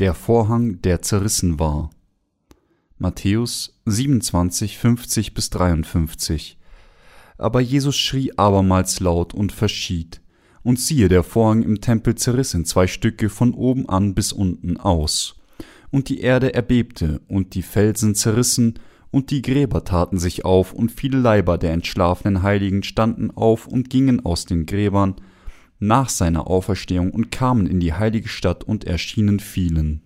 Der Vorhang, der zerrissen war. Matthäus 27, 50 bis 53. Aber Jesus schrie abermals laut und verschied. Und siehe, der Vorhang im Tempel zerriss in zwei Stücke von oben an bis unten aus. Und die Erde erbebte, und die Felsen zerrissen, und die Gräber taten sich auf, und viele Leiber der entschlafenen Heiligen standen auf und gingen aus den Gräbern, nach seiner Auferstehung und kamen in die heilige Stadt und erschienen vielen.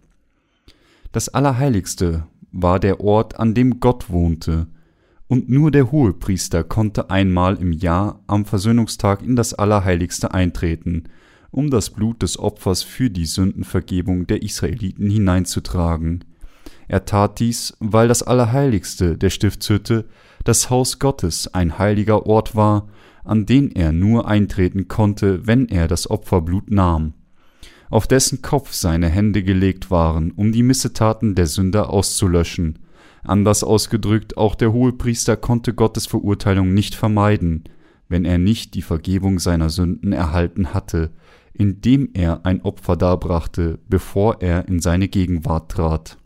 Das Allerheiligste war der Ort, an dem Gott wohnte, und nur der Hohepriester konnte einmal im Jahr am Versöhnungstag in das Allerheiligste eintreten, um das Blut des Opfers für die Sündenvergebung der Israeliten hineinzutragen. Er tat dies, weil das Allerheiligste der Stiftshütte, das Haus Gottes, ein heiliger Ort war, an den er nur eintreten konnte, wenn er das Opferblut nahm, auf dessen Kopf seine Hände gelegt waren, um die Missetaten der Sünder auszulöschen. Anders ausgedrückt, auch der Hohepriester konnte Gottes Verurteilung nicht vermeiden, wenn er nicht die Vergebung seiner Sünden erhalten hatte, indem er ein Opfer darbrachte, bevor er in seine Gegenwart trat.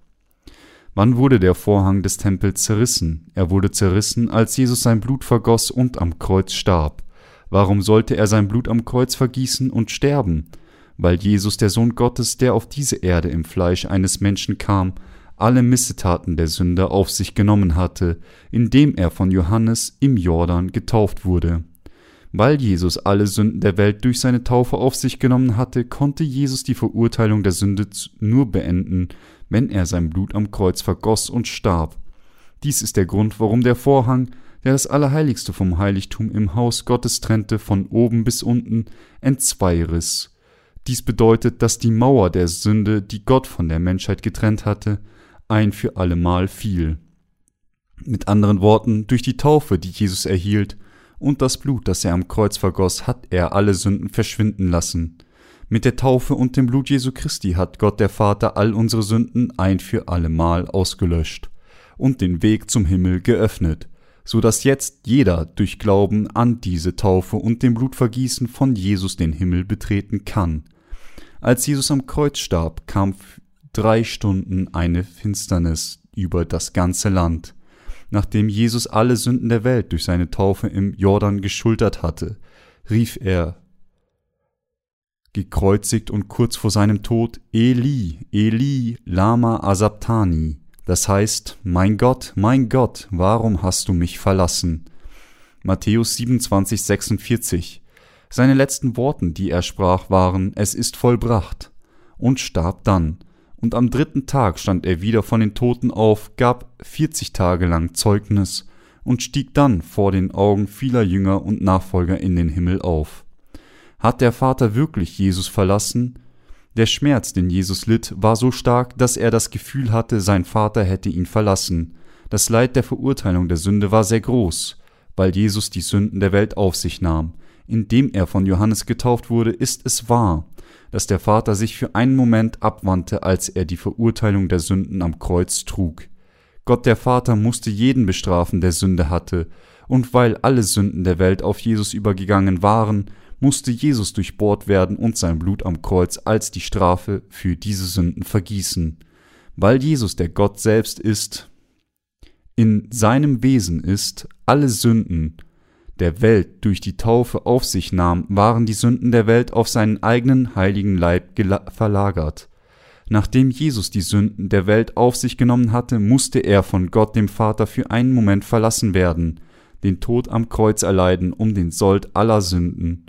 Wann wurde der Vorhang des Tempels zerrissen? Er wurde zerrissen, als Jesus sein Blut vergoss und am Kreuz starb. Warum sollte er sein Blut am Kreuz vergießen und sterben? Weil Jesus, der Sohn Gottes, der auf diese Erde im Fleisch eines Menschen kam, alle Missetaten der Sünder auf sich genommen hatte, indem er von Johannes im Jordan getauft wurde. Weil Jesus alle Sünden der Welt durch seine Taufe auf sich genommen hatte, konnte Jesus die Verurteilung der Sünde nur beenden, wenn er sein Blut am Kreuz vergoss und starb. Dies ist der Grund, warum der Vorhang, der das Allerheiligste vom Heiligtum im Haus Gottes trennte, von oben bis unten entzwei riss. Dies bedeutet, dass die Mauer der Sünde, die Gott von der Menschheit getrennt hatte, ein für allemal fiel. Mit anderen Worten, durch die Taufe, die Jesus erhielt, und das Blut, das er am Kreuz vergoss, hat er alle Sünden verschwinden lassen. Mit der Taufe und dem Blut Jesu Christi hat Gott der Vater all unsere Sünden ein für allemal ausgelöscht und den Weg zum Himmel geöffnet, so dass jetzt jeder durch Glauben an diese Taufe und dem Blutvergießen von Jesus den Himmel betreten kann. Als Jesus am Kreuz starb, kam drei Stunden eine Finsternis über das ganze Land. Nachdem Jesus alle Sünden der Welt durch seine Taufe im Jordan geschultert hatte, rief er gekreuzigt und kurz vor seinem Tod Eli, Eli, Lama Asabtani, das heißt, mein Gott, mein Gott, warum hast du mich verlassen? Matthäus 27, 46. Seine letzten Worten, die er sprach, waren, es ist vollbracht, und starb dann. Und am dritten Tag stand er wieder von den Toten auf, gab vierzig Tage lang Zeugnis und stieg dann vor den Augen vieler Jünger und Nachfolger in den Himmel auf. Hat der Vater wirklich Jesus verlassen? Der Schmerz, den Jesus litt, war so stark, dass er das Gefühl hatte, sein Vater hätte ihn verlassen. Das Leid der Verurteilung der Sünde war sehr groß, weil Jesus die Sünden der Welt auf sich nahm. Indem er von Johannes getauft wurde, ist es wahr, dass der Vater sich für einen Moment abwandte, als er die Verurteilung der Sünden am Kreuz trug. Gott der Vater musste jeden bestrafen, der Sünde hatte, und weil alle Sünden der Welt auf Jesus übergegangen waren, musste Jesus durchbohrt werden und sein Blut am Kreuz als die Strafe für diese Sünden vergießen. Weil Jesus der Gott selbst ist, in seinem Wesen ist, alle Sünden der Welt durch die Taufe auf sich nahm, waren die Sünden der Welt auf seinen eigenen heiligen Leib verlagert. Nachdem Jesus die Sünden der Welt auf sich genommen hatte, musste er von Gott dem Vater für einen Moment verlassen werden, den Tod am Kreuz erleiden, um den Sold aller Sünden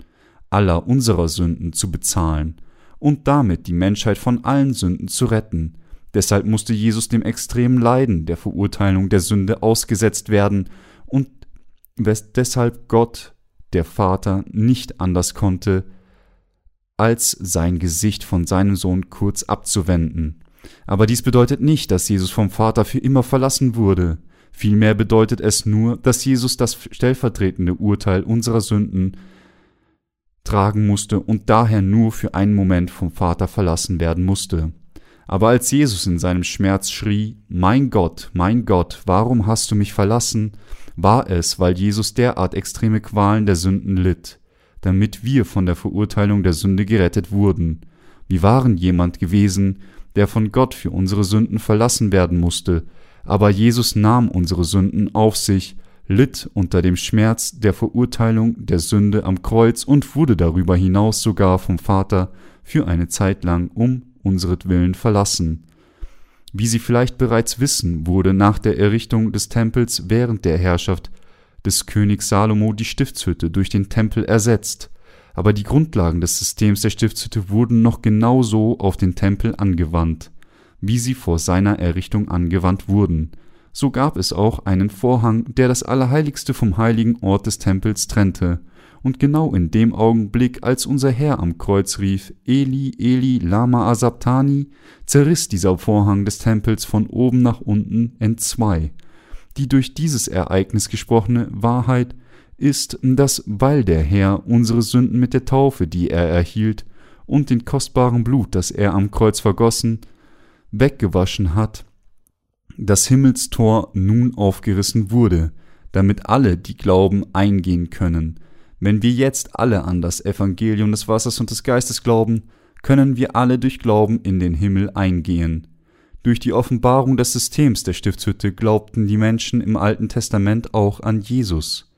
aller unserer Sünden zu bezahlen und damit die Menschheit von allen Sünden zu retten. Deshalb musste Jesus dem extremen Leiden der Verurteilung der Sünde ausgesetzt werden und deshalb Gott, der Vater, nicht anders konnte, als sein Gesicht von seinem Sohn kurz abzuwenden. Aber dies bedeutet nicht, dass Jesus vom Vater für immer verlassen wurde. Vielmehr bedeutet es nur, dass Jesus das stellvertretende Urteil unserer Sünden tragen musste und daher nur für einen Moment vom Vater verlassen werden musste. Aber als Jesus in seinem Schmerz schrie, Mein Gott, mein Gott, warum hast du mich verlassen, war es, weil Jesus derart extreme Qualen der Sünden litt, damit wir von der Verurteilung der Sünde gerettet wurden. Wir waren jemand gewesen, der von Gott für unsere Sünden verlassen werden musste, aber Jesus nahm unsere Sünden auf sich, litt unter dem Schmerz der Verurteilung der Sünde am Kreuz und wurde darüber hinaus sogar vom Vater für eine Zeit lang um unseretwillen verlassen. Wie Sie vielleicht bereits wissen, wurde nach der Errichtung des Tempels während der Herrschaft des Königs Salomo die Stiftshütte durch den Tempel ersetzt, aber die Grundlagen des Systems der Stiftshütte wurden noch genauso auf den Tempel angewandt, wie sie vor seiner Errichtung angewandt wurden. So gab es auch einen Vorhang, der das Allerheiligste vom heiligen Ort des Tempels trennte, und genau in dem Augenblick, als unser Herr am Kreuz rief, Eli, Eli, lama asabtani, zerriss dieser Vorhang des Tempels von oben nach unten entzwei. Die durch dieses Ereignis gesprochene Wahrheit ist, dass weil der Herr unsere Sünden mit der Taufe, die er erhielt, und den kostbaren Blut, das er am Kreuz vergossen, weggewaschen hat, das Himmelstor nun aufgerissen wurde, damit alle, die glauben, eingehen können. Wenn wir jetzt alle an das Evangelium des Wassers und des Geistes glauben, können wir alle durch Glauben in den Himmel eingehen. Durch die Offenbarung des Systems der Stiftshütte glaubten die Menschen im Alten Testament auch an Jesus,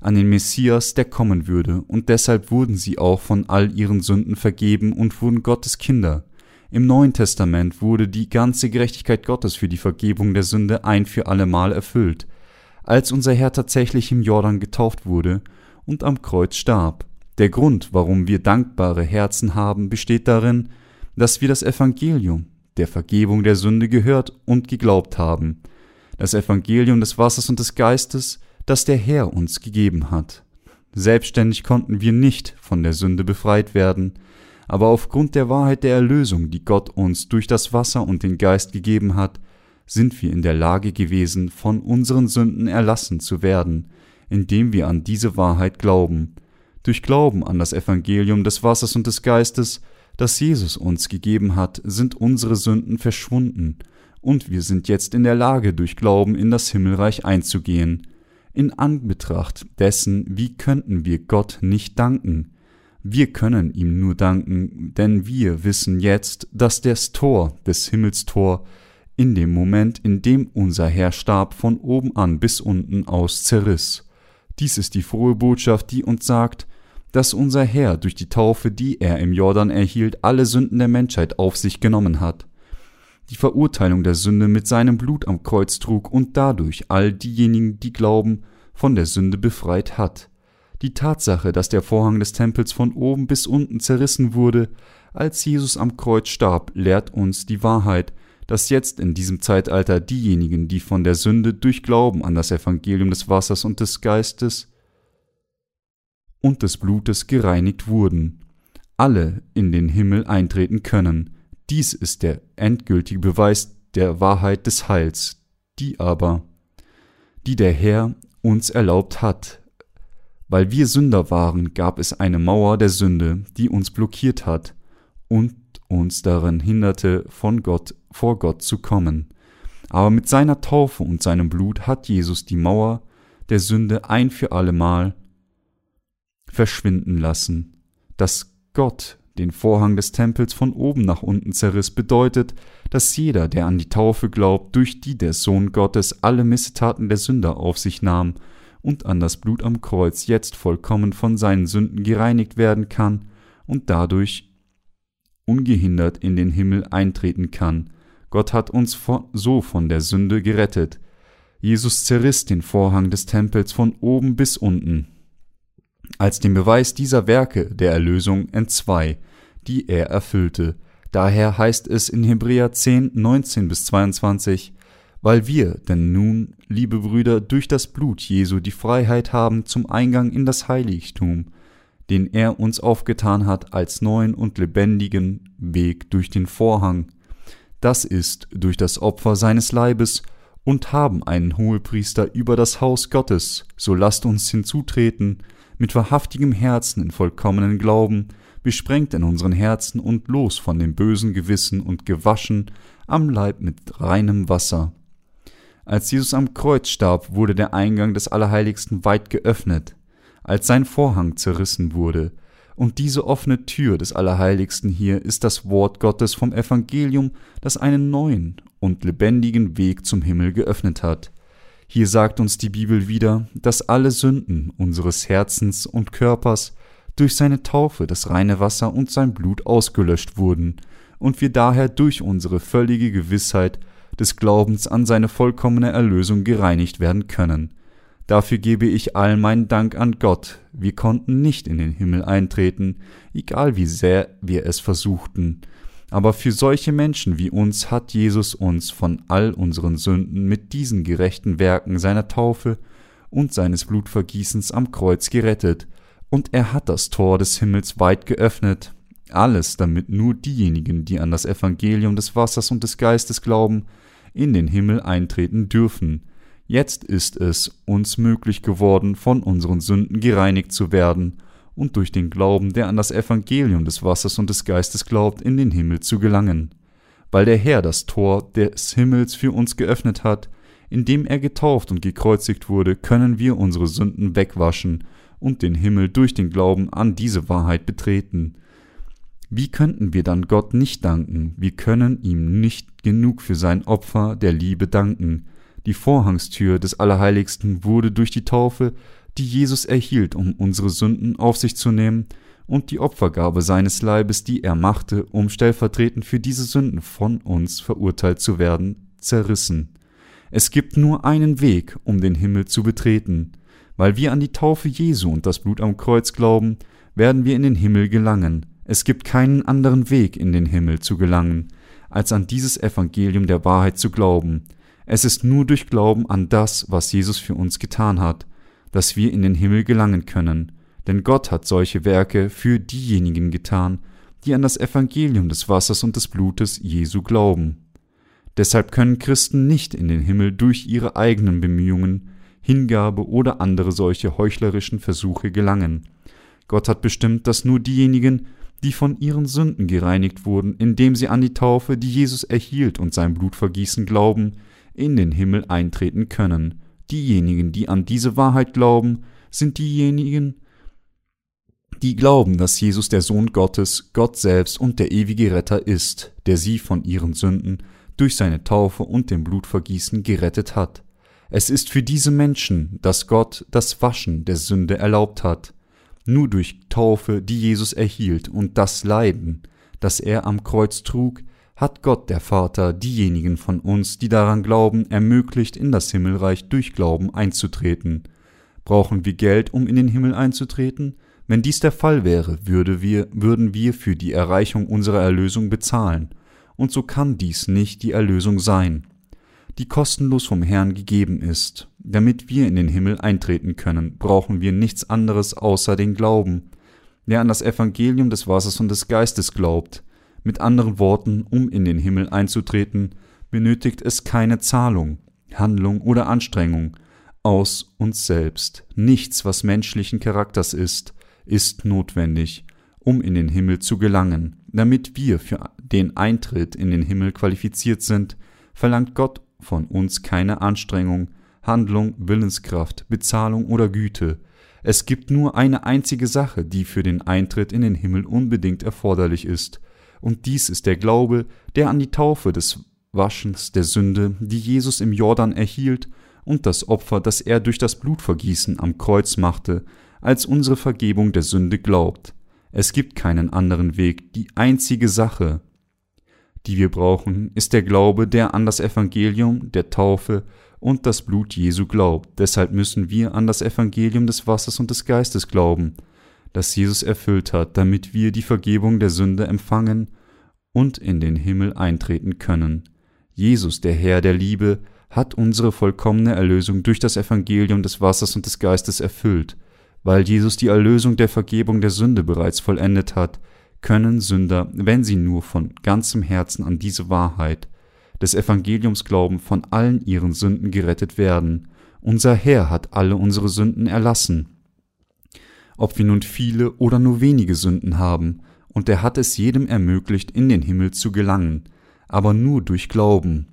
an den Messias, der kommen würde, und deshalb wurden sie auch von all ihren Sünden vergeben und wurden Gottes Kinder. Im Neuen Testament wurde die ganze Gerechtigkeit Gottes für die Vergebung der Sünde ein für allemal erfüllt, als unser Herr tatsächlich im Jordan getauft wurde und am Kreuz starb. Der Grund, warum wir dankbare Herzen haben, besteht darin, dass wir das Evangelium der Vergebung der Sünde gehört und geglaubt haben, das Evangelium des Wassers und des Geistes, das der Herr uns gegeben hat. Selbstständig konnten wir nicht von der Sünde befreit werden, aber aufgrund der Wahrheit der Erlösung, die Gott uns durch das Wasser und den Geist gegeben hat, sind wir in der Lage gewesen, von unseren Sünden erlassen zu werden, indem wir an diese Wahrheit glauben. Durch Glauben an das Evangelium des Wassers und des Geistes, das Jesus uns gegeben hat, sind unsere Sünden verschwunden, und wir sind jetzt in der Lage, durch Glauben in das Himmelreich einzugehen. In Anbetracht dessen, wie könnten wir Gott nicht danken? Wir können ihm nur danken, denn wir wissen jetzt, dass das Tor des Himmelstor in dem Moment, in dem unser Herr starb, von oben an bis unten aus zerriss. Dies ist die frohe Botschaft, die uns sagt, dass unser Herr durch die Taufe, die er im Jordan erhielt, alle Sünden der Menschheit auf sich genommen hat, die Verurteilung der Sünde mit seinem Blut am Kreuz trug und dadurch all diejenigen, die glauben, von der Sünde befreit hat. Die Tatsache, dass der Vorhang des Tempels von oben bis unten zerrissen wurde, als Jesus am Kreuz starb, lehrt uns die Wahrheit, dass jetzt in diesem Zeitalter diejenigen, die von der Sünde durch Glauben an das Evangelium des Wassers und des Geistes und des Blutes gereinigt wurden, alle in den Himmel eintreten können. Dies ist der endgültige Beweis der Wahrheit des Heils, die aber, die der Herr uns erlaubt hat. Weil wir Sünder waren, gab es eine Mauer der Sünde, die uns blockiert hat und uns daran hinderte, von Gott vor Gott zu kommen. Aber mit seiner Taufe und seinem Blut hat Jesus die Mauer der Sünde ein für allemal verschwinden lassen. Dass Gott den Vorhang des Tempels von oben nach unten zerriss, bedeutet, dass jeder, der an die Taufe glaubt, durch die der Sohn Gottes alle Missetaten der Sünder auf sich nahm und an das Blut am Kreuz jetzt vollkommen von seinen Sünden gereinigt werden kann und dadurch ungehindert in den Himmel eintreten kann, Gott hat uns so von der Sünde gerettet. Jesus zerriss den Vorhang des Tempels von oben bis unten, als den Beweis dieser Werke der Erlösung entzwei, die er erfüllte. Daher heißt es in Hebräer 10, 19 bis 22, weil wir denn nun, liebe Brüder, durch das Blut Jesu die Freiheit haben zum Eingang in das Heiligtum, den er uns aufgetan hat als neuen und lebendigen Weg durch den Vorhang, das ist durch das Opfer seines Leibes, und haben einen Hohepriester über das Haus Gottes, so lasst uns hinzutreten, mit wahrhaftigem Herzen in vollkommenen Glauben, besprengt in unseren Herzen und los von dem bösen Gewissen und gewaschen am Leib mit reinem Wasser. Als Jesus am Kreuz starb, wurde der Eingang des Allerheiligsten weit geöffnet. Als sein Vorhang zerrissen wurde, Und diese offene Tür des Allerheiligsten hier ist das Wort Gottes vom Evangelium, das einen neuen und lebendigen Weg zum Himmel geöffnet hat. Hier sagt uns die Bibel wieder, dass alle Sünden unseres Herzens und Körpers durch seine Taufe, das reine Wasser und sein Blut ausgelöscht wurden, und wir daher durch unsere völlige Gewissheit des Glaubens an seine vollkommene Erlösung gereinigt werden können. Dafür gebe ich all meinen Dank an Gott. Wir konnten nicht in den Himmel eintreten, egal wie sehr wir es versuchten. Aber für solche Menschen wie uns hat Jesus uns von all unseren Sünden mit diesen gerechten Werken seiner Taufe und seines Blutvergießens am Kreuz gerettet, und er hat das Tor des Himmels weit geöffnet, alles damit nur diejenigen, die an das Evangelium des Wassers und des Geistes glauben, in den Himmel eintreten dürfen, Jetzt ist es uns möglich geworden, von unseren Sünden gereinigt zu werden und durch den Glauben, der an das Evangelium des Wassers und des Geistes glaubt, in den Himmel zu gelangen. Weil der Herr das Tor des Himmels für uns geöffnet hat, indem er getauft und gekreuzigt wurde, können wir unsere Sünden wegwaschen und den Himmel durch den Glauben an diese Wahrheit betreten. Wie könnten wir dann Gott nicht danken? Wir können ihm nicht genug für sein Opfer der Liebe danken. Die Vorhangstür des Allerheiligsten wurde durch die Taufe, die Jesus erhielt, um unsere Sünden auf sich zu nehmen, und die Opfergabe seines Leibes, die er machte, um stellvertretend für diese Sünden von uns verurteilt zu werden, zerrissen. Es gibt nur einen Weg, um den Himmel zu betreten. Weil wir an die Taufe Jesu und das Blut am Kreuz glauben, werden wir in den Himmel gelangen. Es gibt keinen anderen Weg, in den Himmel zu gelangen, als an dieses Evangelium der Wahrheit zu glauben. Es ist nur durch Glauben an das, was Jesus für uns getan hat, dass wir in den Himmel gelangen können, denn Gott hat solche Werke für diejenigen getan, die an das Evangelium des Wassers und des Blutes Jesu glauben. Deshalb können Christen nicht in den Himmel durch ihre eigenen Bemühungen, Hingabe oder andere solche heuchlerischen Versuche gelangen. Gott hat bestimmt, dass nur diejenigen, die von ihren Sünden gereinigt wurden, indem sie an die Taufe, die Jesus erhielt und sein Blutvergießen glauben, in den Himmel eintreten können. Diejenigen, die an diese Wahrheit glauben, sind diejenigen, die glauben, dass Jesus der Sohn Gottes, Gott selbst und der ewige Retter ist, der sie von ihren Sünden durch seine Taufe und dem Blutvergießen gerettet hat. Es ist für diese Menschen, dass Gott das Waschen der Sünde erlaubt hat. Nur durch Taufe, die Jesus erhielt, und das Leiden, das er am Kreuz trug, hat Gott der Vater diejenigen von uns, die daran glauben, ermöglicht, in das Himmelreich durch Glauben einzutreten. Brauchen wir Geld, um in den Himmel einzutreten? Wenn dies der Fall wäre, würde wir, würden wir für die Erreichung unserer Erlösung bezahlen, und so kann dies nicht die Erlösung sein, die kostenlos vom Herrn gegeben ist. Damit wir in den Himmel eintreten können, brauchen wir nichts anderes außer den Glauben. Wer an das Evangelium des Wassers und des Geistes glaubt, mit anderen Worten, um in den Himmel einzutreten, benötigt es keine Zahlung, Handlung oder Anstrengung aus uns selbst. Nichts, was menschlichen Charakters ist, ist notwendig, um in den Himmel zu gelangen. Damit wir für den Eintritt in den Himmel qualifiziert sind, verlangt Gott von uns keine Anstrengung, Handlung, Willenskraft, Bezahlung oder Güte. Es gibt nur eine einzige Sache, die für den Eintritt in den Himmel unbedingt erforderlich ist, und dies ist der Glaube, der an die Taufe des Waschens der Sünde, die Jesus im Jordan erhielt, und das Opfer, das er durch das Blutvergießen am Kreuz machte, als unsere Vergebung der Sünde glaubt. Es gibt keinen anderen Weg, die einzige Sache, die wir brauchen, ist der Glaube, der an das Evangelium, der Taufe und das Blut Jesu glaubt. Deshalb müssen wir an das Evangelium des Wassers und des Geistes glauben, das Jesus erfüllt hat, damit wir die Vergebung der Sünde empfangen und in den Himmel eintreten können. Jesus, der Herr der Liebe, hat unsere vollkommene Erlösung durch das Evangelium des Wassers und des Geistes erfüllt. Weil Jesus die Erlösung der Vergebung der Sünde bereits vollendet hat, können Sünder, wenn sie nur von ganzem Herzen an diese Wahrheit des Evangeliums glauben, von allen ihren Sünden gerettet werden. Unser Herr hat alle unsere Sünden erlassen ob wir nun viele oder nur wenige Sünden haben, und er hat es jedem ermöglicht, in den Himmel zu gelangen, aber nur durch Glauben.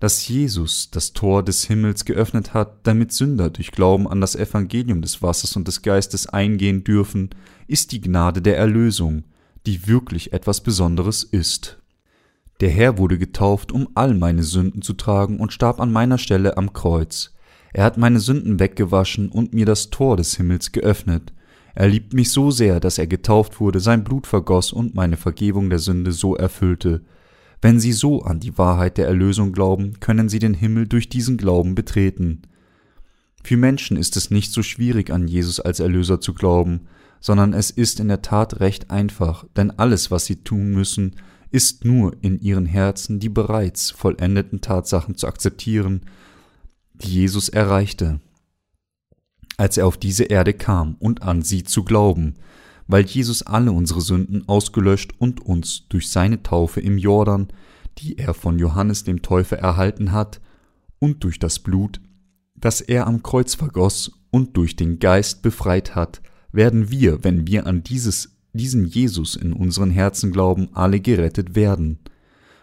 dass Jesus das Tor des Himmels geöffnet hat, damit Sünder durch Glauben an das Evangelium des Wassers und des Geistes eingehen dürfen, ist die Gnade der Erlösung, die wirklich etwas Besonderes ist. Der Herr wurde getauft, um all meine Sünden zu tragen und starb an meiner Stelle am Kreuz. Er hat meine Sünden weggewaschen und mir das Tor des Himmels geöffnet. Er liebt mich so sehr, dass er getauft wurde, sein Blut vergoss und meine Vergebung der Sünde so erfüllte, wenn Sie so an die Wahrheit der Erlösung glauben, können Sie den Himmel durch diesen Glauben betreten. Für Menschen ist es nicht so schwierig, an Jesus als Erlöser zu glauben, sondern es ist in der Tat recht einfach, denn alles, was Sie tun müssen, ist nur in Ihren Herzen die bereits vollendeten Tatsachen zu akzeptieren, die Jesus erreichte, als er auf diese Erde kam und an sie zu glauben, weil Jesus alle unsere Sünden ausgelöscht und uns durch seine Taufe im Jordan, die er von Johannes dem Täufer erhalten hat, und durch das Blut, das er am Kreuz vergoss und durch den Geist befreit hat, werden wir, wenn wir an dieses, diesen Jesus in unseren Herzen glauben, alle gerettet werden.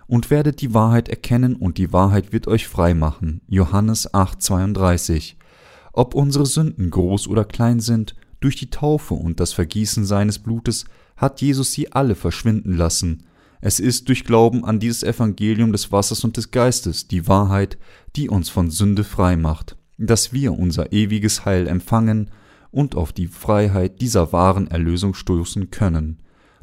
Und werdet die Wahrheit erkennen und die Wahrheit wird euch frei machen. Johannes 8,32. Ob unsere Sünden groß oder klein sind, durch die Taufe und das Vergießen seines Blutes hat Jesus sie alle verschwinden lassen. Es ist durch Glauben an dieses Evangelium des Wassers und des Geistes die Wahrheit, die uns von Sünde frei macht, dass wir unser ewiges Heil empfangen und auf die Freiheit dieser wahren Erlösung stoßen können.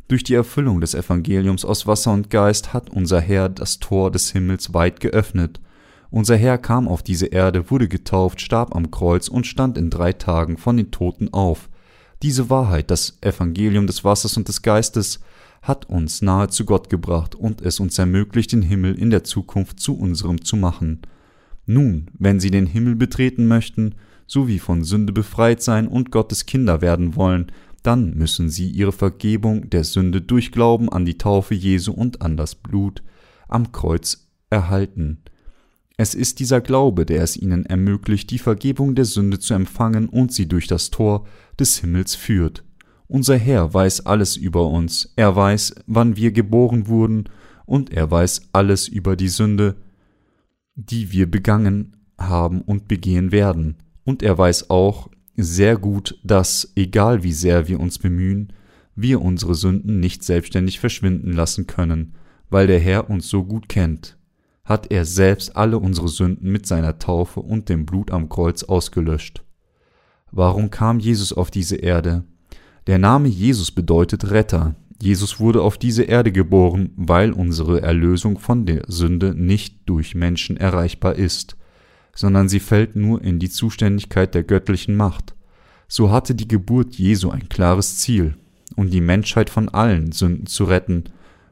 Durch die Erfüllung des Evangeliums aus Wasser und Geist hat unser Herr das Tor des Himmels weit geöffnet. Unser Herr kam auf diese Erde, wurde getauft, starb am Kreuz und stand in drei Tagen von den Toten auf. Diese Wahrheit, das Evangelium des Wassers und des Geistes, hat uns nahe zu Gott gebracht und es uns ermöglicht, den Himmel in der Zukunft zu unserem zu machen. Nun, wenn Sie den Himmel betreten möchten, sowie von Sünde befreit sein und Gottes Kinder werden wollen, dann müssen Sie Ihre Vergebung der Sünde durch Glauben an die Taufe Jesu und an das Blut am Kreuz erhalten. Es ist dieser Glaube, der es ihnen ermöglicht, die Vergebung der Sünde zu empfangen und sie durch das Tor des Himmels führt. Unser Herr weiß alles über uns, er weiß, wann wir geboren wurden, und er weiß alles über die Sünde, die wir begangen haben und begehen werden. Und er weiß auch sehr gut, dass, egal wie sehr wir uns bemühen, wir unsere Sünden nicht selbstständig verschwinden lassen können, weil der Herr uns so gut kennt hat er selbst alle unsere Sünden mit seiner Taufe und dem Blut am Kreuz ausgelöscht. Warum kam Jesus auf diese Erde? Der Name Jesus bedeutet Retter. Jesus wurde auf diese Erde geboren, weil unsere Erlösung von der Sünde nicht durch Menschen erreichbar ist, sondern sie fällt nur in die Zuständigkeit der göttlichen Macht. So hatte die Geburt Jesu ein klares Ziel, um die Menschheit von allen Sünden zu retten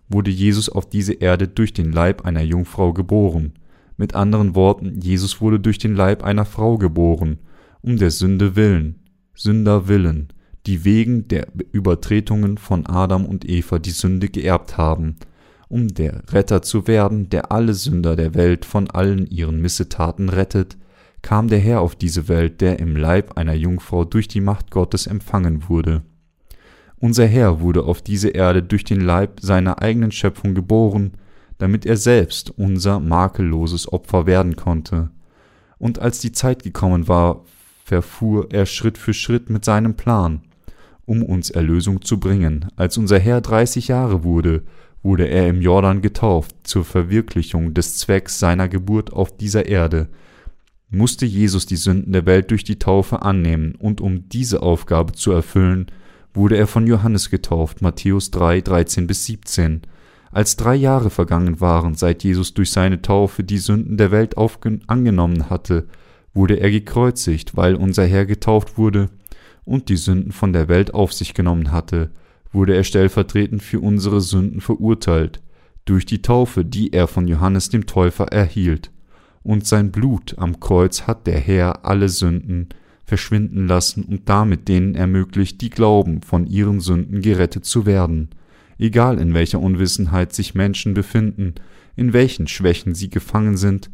wurde Jesus auf diese Erde durch den Leib einer Jungfrau geboren. Mit anderen Worten, Jesus wurde durch den Leib einer Frau geboren, um der Sünde willen, Sünder willen, die wegen der Übertretungen von Adam und Eva die Sünde geerbt haben, um der Retter zu werden, der alle Sünder der Welt von allen ihren Missetaten rettet, kam der Herr auf diese Welt, der im Leib einer Jungfrau durch die Macht Gottes empfangen wurde. Unser Herr wurde auf diese Erde durch den Leib seiner eigenen Schöpfung geboren, damit er selbst unser makelloses Opfer werden konnte. Und als die Zeit gekommen war, verfuhr er Schritt für Schritt mit seinem Plan, um uns Erlösung zu bringen. Als unser Herr dreißig Jahre wurde, wurde er im Jordan getauft zur Verwirklichung des Zwecks seiner Geburt auf dieser Erde, musste Jesus die Sünden der Welt durch die Taufe annehmen, und um diese Aufgabe zu erfüllen, wurde er von Johannes getauft, Matthäus 3, 13 bis 17. Als drei Jahre vergangen waren, seit Jesus durch seine Taufe die Sünden der Welt angenommen hatte, wurde er gekreuzigt, weil unser Herr getauft wurde und die Sünden von der Welt auf sich genommen hatte, wurde er stellvertretend für unsere Sünden verurteilt, durch die Taufe, die er von Johannes dem Täufer erhielt. Und sein Blut am Kreuz hat der Herr alle Sünden verschwinden lassen und damit denen ermöglicht, die glauben, von ihren Sünden gerettet zu werden. Egal in welcher Unwissenheit sich Menschen befinden, in welchen Schwächen sie gefangen sind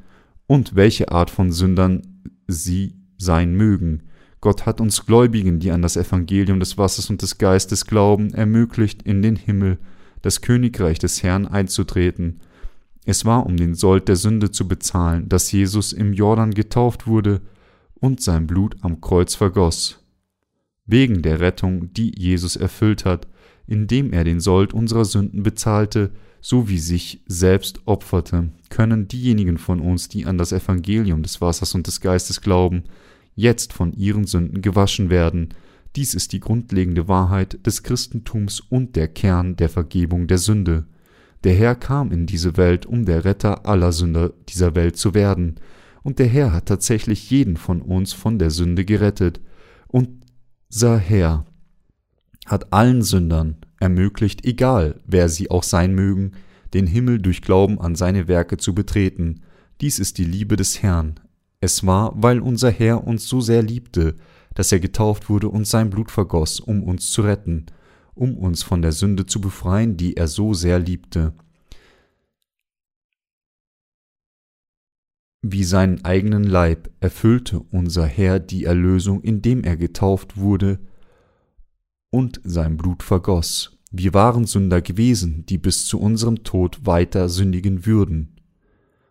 und welche Art von Sündern sie sein mögen. Gott hat uns Gläubigen, die an das Evangelium des Wassers und des Geistes glauben, ermöglicht, in den Himmel, das Königreich des Herrn einzutreten. Es war, um den Sold der Sünde zu bezahlen, dass Jesus im Jordan getauft wurde und sein Blut am Kreuz vergoss. Wegen der Rettung, die Jesus erfüllt hat, indem er den Sold unserer Sünden bezahlte, so wie sich selbst opferte, können diejenigen von uns, die an das Evangelium des Wassers und des Geistes glauben, jetzt von ihren Sünden gewaschen werden. Dies ist die grundlegende Wahrheit des Christentums und der Kern der Vergebung der Sünde. Der Herr kam in diese Welt, um der Retter aller Sünder dieser Welt zu werden, und der Herr hat tatsächlich jeden von uns von der Sünde gerettet. Unser Herr hat allen Sündern ermöglicht, egal wer sie auch sein mögen, den Himmel durch Glauben an seine Werke zu betreten. Dies ist die Liebe des Herrn. Es war, weil unser Herr uns so sehr liebte, dass er getauft wurde und sein Blut vergoss, um uns zu retten, um uns von der Sünde zu befreien, die er so sehr liebte. Wie seinen eigenen Leib erfüllte unser Herr die Erlösung, indem er getauft wurde und sein Blut vergoss. Wir waren Sünder gewesen, die bis zu unserem Tod weiter sündigen würden.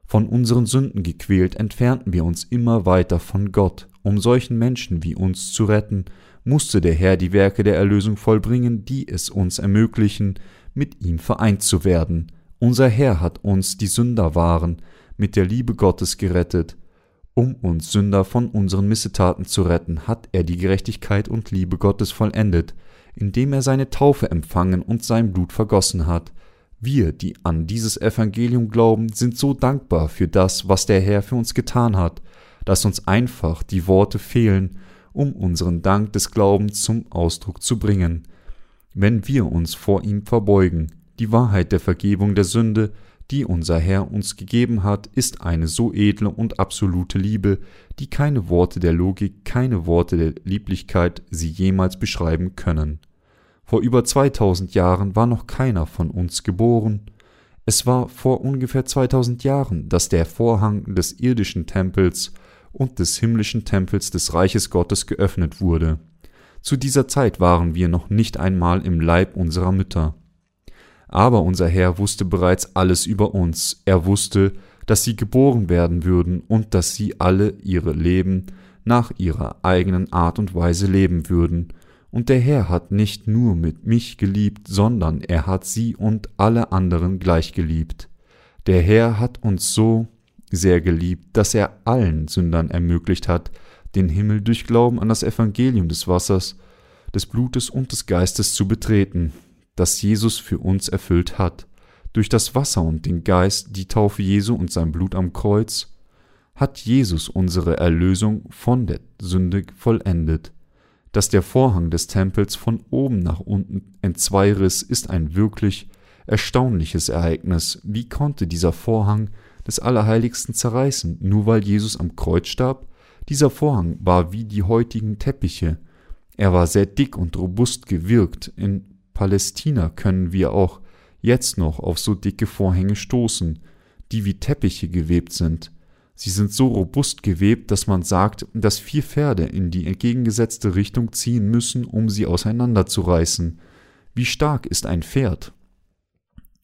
Von unseren Sünden gequält entfernten wir uns immer weiter von Gott. Um solchen Menschen wie uns zu retten, musste der Herr die Werke der Erlösung vollbringen, die es uns ermöglichen, mit ihm vereint zu werden. Unser Herr hat uns, die Sünder waren, mit der Liebe Gottes gerettet. Um uns Sünder von unseren Missetaten zu retten, hat er die Gerechtigkeit und Liebe Gottes vollendet, indem er seine Taufe empfangen und sein Blut vergossen hat. Wir, die an dieses Evangelium glauben, sind so dankbar für das, was der Herr für uns getan hat, dass uns einfach die Worte fehlen, um unseren Dank des Glaubens zum Ausdruck zu bringen. Wenn wir uns vor ihm verbeugen, die Wahrheit der Vergebung der Sünde, die unser Herr uns gegeben hat, ist eine so edle und absolute Liebe, die keine Worte der Logik, keine Worte der Lieblichkeit sie jemals beschreiben können. Vor über 2000 Jahren war noch keiner von uns geboren. Es war vor ungefähr 2000 Jahren, dass der Vorhang des irdischen Tempels und des himmlischen Tempels des Reiches Gottes geöffnet wurde. Zu dieser Zeit waren wir noch nicht einmal im Leib unserer Mütter. Aber unser Herr wusste bereits alles über uns. Er wusste, dass sie geboren werden würden und dass sie alle ihre Leben nach ihrer eigenen Art und Weise leben würden. Und der Herr hat nicht nur mit mich geliebt, sondern er hat sie und alle anderen gleich geliebt. Der Herr hat uns so sehr geliebt, dass er allen Sündern ermöglicht hat, den Himmel durch Glauben an das Evangelium des Wassers, des Blutes und des Geistes zu betreten das Jesus für uns erfüllt hat. Durch das Wasser und den Geist, die Taufe Jesu und sein Blut am Kreuz, hat Jesus unsere Erlösung von der Sünde vollendet. Dass der Vorhang des Tempels von oben nach unten entzweiriss, ist ein wirklich erstaunliches Ereignis. Wie konnte dieser Vorhang des Allerheiligsten zerreißen, nur weil Jesus am Kreuz starb? Dieser Vorhang war wie die heutigen Teppiche. Er war sehr dick und robust gewirkt, in Palästina können wir auch jetzt noch auf so dicke Vorhänge stoßen, die wie Teppiche gewebt sind. Sie sind so robust gewebt, dass man sagt, dass vier Pferde in die entgegengesetzte Richtung ziehen müssen, um sie auseinanderzureißen. Wie stark ist ein Pferd?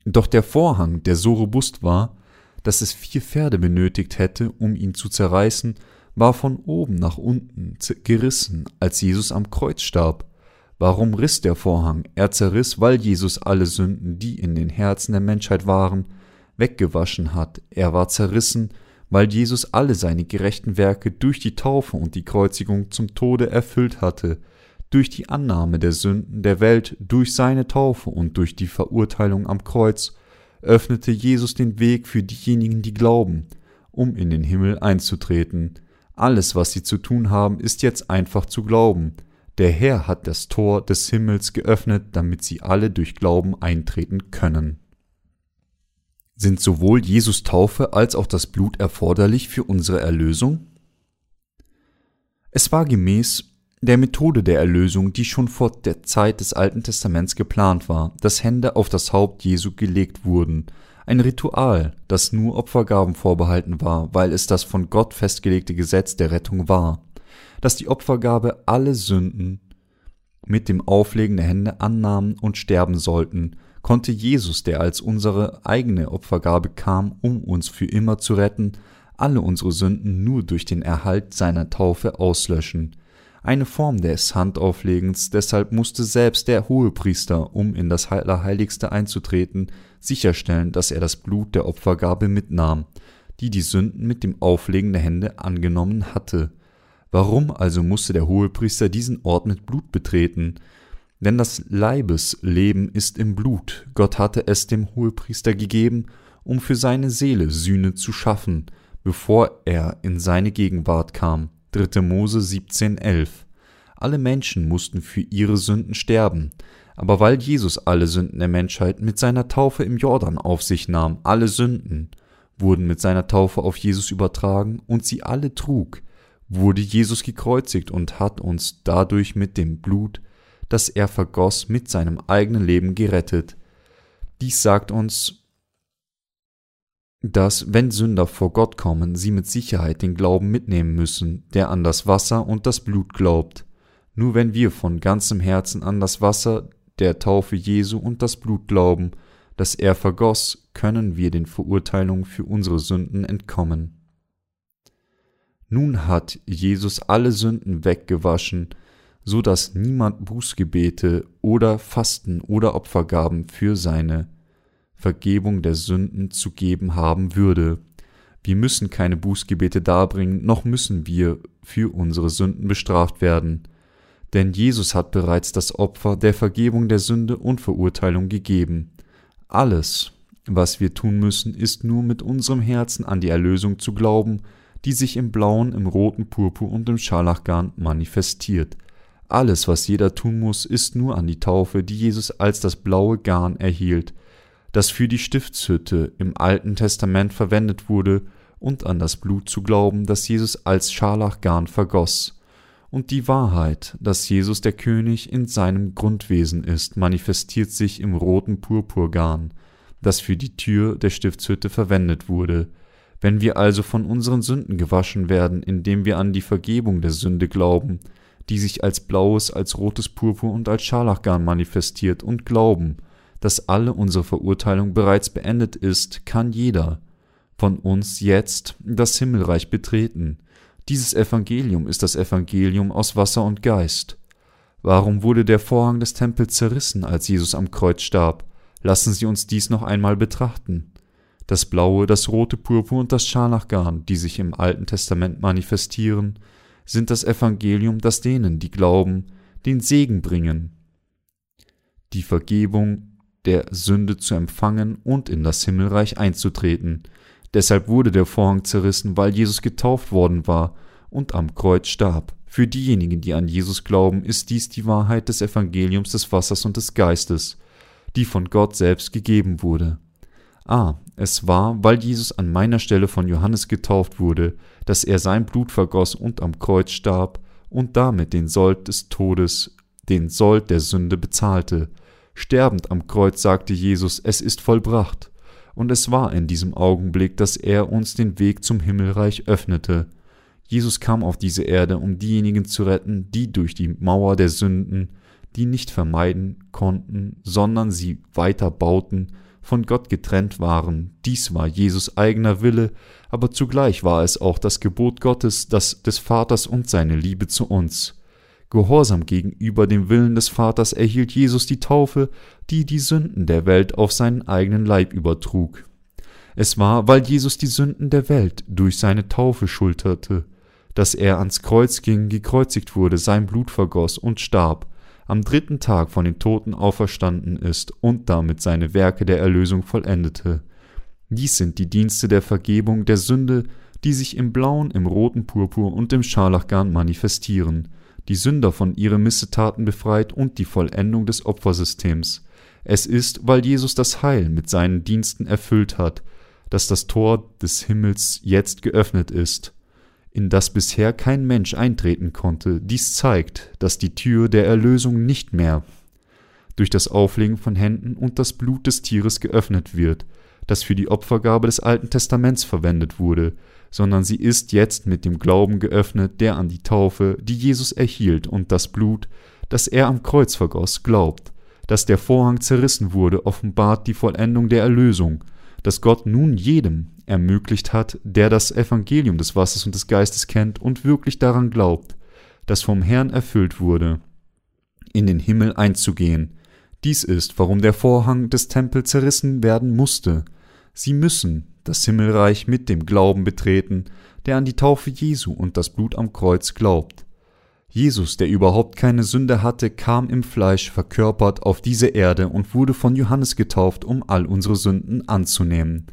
Doch der Vorhang, der so robust war, dass es vier Pferde benötigt hätte, um ihn zu zerreißen, war von oben nach unten gerissen, als Jesus am Kreuz starb. Warum riss der Vorhang? Er zerriss, weil Jesus alle Sünden, die in den Herzen der Menschheit waren, weggewaschen hat. Er war zerrissen, weil Jesus alle seine gerechten Werke durch die Taufe und die Kreuzigung zum Tode erfüllt hatte, durch die Annahme der Sünden der Welt, durch seine Taufe und durch die Verurteilung am Kreuz, öffnete Jesus den Weg für diejenigen, die glauben, um in den Himmel einzutreten. Alles, was sie zu tun haben, ist jetzt einfach zu glauben, der Herr hat das Tor des Himmels geöffnet, damit sie alle durch Glauben eintreten können. Sind sowohl Jesus Taufe als auch das Blut erforderlich für unsere Erlösung? Es war gemäß der Methode der Erlösung, die schon vor der Zeit des Alten Testaments geplant war, dass Hände auf das Haupt Jesu gelegt wurden, ein Ritual, das nur Opfergaben vorbehalten war, weil es das von Gott festgelegte Gesetz der Rettung war dass die Opfergabe alle Sünden mit dem Auflegen der Hände annahmen und sterben sollten, konnte Jesus, der als unsere eigene Opfergabe kam, um uns für immer zu retten, alle unsere Sünden nur durch den Erhalt seiner Taufe auslöschen. Eine Form des Handauflegens, deshalb musste selbst der Hohepriester, um in das Allerheiligste einzutreten, sicherstellen, dass er das Blut der Opfergabe mitnahm, die die Sünden mit dem Auflegen der Hände angenommen hatte. Warum also musste der Hohepriester diesen Ort mit Blut betreten? Denn das Leibesleben ist im Blut. Gott hatte es dem Hohepriester gegeben, um für seine Seele Sühne zu schaffen, bevor er in seine Gegenwart kam. 3. Mose 17,11 Alle Menschen mussten für ihre Sünden sterben, aber weil Jesus alle Sünden der Menschheit mit seiner Taufe im Jordan auf sich nahm, alle Sünden, wurden mit seiner Taufe auf Jesus übertragen und sie alle trug, wurde Jesus gekreuzigt und hat uns dadurch mit dem Blut das er vergoss, mit seinem eigenen Leben gerettet. Dies sagt uns, dass, wenn Sünder vor Gott kommen, sie mit Sicherheit den Glauben mitnehmen müssen, der an das Wasser und das Blut glaubt. Nur wenn wir von ganzem Herzen an das Wasser der Taufe Jesu und das Blut glauben, das er vergoss, können wir den Verurteilungen für unsere Sünden entkommen. Nun hat Jesus alle Sünden weggewaschen, so dass niemand Bußgebete oder Fasten oder Opfergaben für seine Vergebung der Sünden zu geben haben würde. Wir müssen keine Bußgebete darbringen, noch müssen wir für unsere Sünden bestraft werden. Denn Jesus hat bereits das Opfer der Vergebung der Sünde und Verurteilung gegeben. Alles, was wir tun müssen, ist nur mit unserem Herzen an die Erlösung zu glauben, die sich im blauen, im roten Purpur und im Scharlachgarn manifestiert. Alles, was jeder tun muss, ist nur an die Taufe, die Jesus als das blaue Garn erhielt, das für die Stiftshütte im Alten Testament verwendet wurde, und an das Blut zu glauben, das Jesus als Scharlachgarn vergoss. Und die Wahrheit, dass Jesus der König in seinem Grundwesen ist, manifestiert sich im roten Purpurgarn, das für die Tür der Stiftshütte verwendet wurde. Wenn wir also von unseren Sünden gewaschen werden, indem wir an die Vergebung der Sünde glauben, die sich als blaues, als rotes Purpur und als Scharlachgarn manifestiert und glauben, dass alle unsere Verurteilung bereits beendet ist, kann jeder von uns jetzt das Himmelreich betreten. Dieses Evangelium ist das Evangelium aus Wasser und Geist. Warum wurde der Vorhang des Tempels zerrissen, als Jesus am Kreuz starb? Lassen Sie uns dies noch einmal betrachten. Das blaue, das rote Purpur und das Scharlachgarn, die sich im Alten Testament manifestieren, sind das Evangelium, das denen, die glauben, den Segen bringen, die Vergebung der Sünde zu empfangen und in das Himmelreich einzutreten. Deshalb wurde der Vorhang zerrissen, weil Jesus getauft worden war und am Kreuz starb. Für diejenigen, die an Jesus glauben, ist dies die Wahrheit des Evangeliums des Wassers und des Geistes, die von Gott selbst gegeben wurde. Ah, es war, weil Jesus an meiner Stelle von Johannes getauft wurde, dass er sein Blut vergoss und am Kreuz starb und damit den Sold des Todes, den Sold der Sünde bezahlte. Sterbend am Kreuz sagte Jesus, es ist vollbracht. Und es war in diesem Augenblick, dass er uns den Weg zum Himmelreich öffnete. Jesus kam auf diese Erde, um diejenigen zu retten, die durch die Mauer der Sünden, die nicht vermeiden konnten, sondern sie weiter bauten, von Gott getrennt waren. Dies war Jesus eigener Wille, aber zugleich war es auch das Gebot Gottes, das des Vaters und seine Liebe zu uns. Gehorsam gegenüber dem Willen des Vaters erhielt Jesus die Taufe, die die Sünden der Welt auf seinen eigenen Leib übertrug. Es war, weil Jesus die Sünden der Welt durch seine Taufe schulterte, dass er ans Kreuz ging, gekreuzigt wurde, sein Blut vergoss und starb, am dritten Tag von den Toten auferstanden ist und damit seine Werke der Erlösung vollendete. Dies sind die Dienste der Vergebung der Sünde, die sich im blauen, im roten Purpur und im Scharlachgarn manifestieren, die Sünder von ihren Missetaten befreit und die Vollendung des Opfersystems. Es ist, weil Jesus das Heil mit seinen Diensten erfüllt hat, dass das Tor des Himmels jetzt geöffnet ist in das bisher kein Mensch eintreten konnte. Dies zeigt, dass die Tür der Erlösung nicht mehr durch das Auflegen von Händen und das Blut des Tieres geöffnet wird, das für die Opfergabe des Alten Testaments verwendet wurde, sondern sie ist jetzt mit dem Glauben geöffnet, der an die Taufe, die Jesus erhielt, und das Blut, das er am Kreuz vergoss, glaubt. Dass der Vorhang zerrissen wurde, offenbart die Vollendung der Erlösung, dass Gott nun jedem ermöglicht hat, der das Evangelium des Wassers und des Geistes kennt und wirklich daran glaubt, das vom Herrn erfüllt wurde, in den Himmel einzugehen. Dies ist, warum der Vorhang des Tempels zerrissen werden musste. Sie müssen das Himmelreich mit dem Glauben betreten, der an die Taufe Jesu und das Blut am Kreuz glaubt. Jesus, der überhaupt keine Sünde hatte, kam im Fleisch verkörpert auf diese Erde und wurde von Johannes getauft, um all unsere Sünden anzunehmen.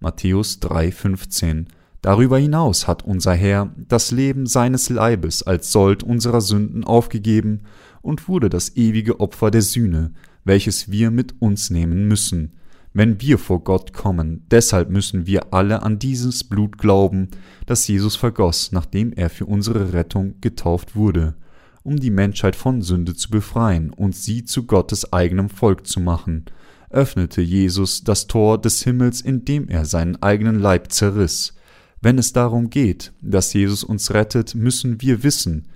Matthäus 3,15 Darüber hinaus hat unser Herr das Leben seines Leibes als Sold unserer Sünden aufgegeben und wurde das ewige Opfer der Sühne, welches wir mit uns nehmen müssen, wenn wir vor Gott kommen. Deshalb müssen wir alle an dieses Blut glauben, das Jesus vergoss, nachdem er für unsere Rettung getauft wurde, um die Menschheit von Sünde zu befreien und sie zu Gottes eigenem Volk zu machen, öffnete Jesus das Tor des Himmels, indem er seinen eigenen Leib zerriss, wenn es darum geht, dass Jesus uns rettet, müssen wir wissen,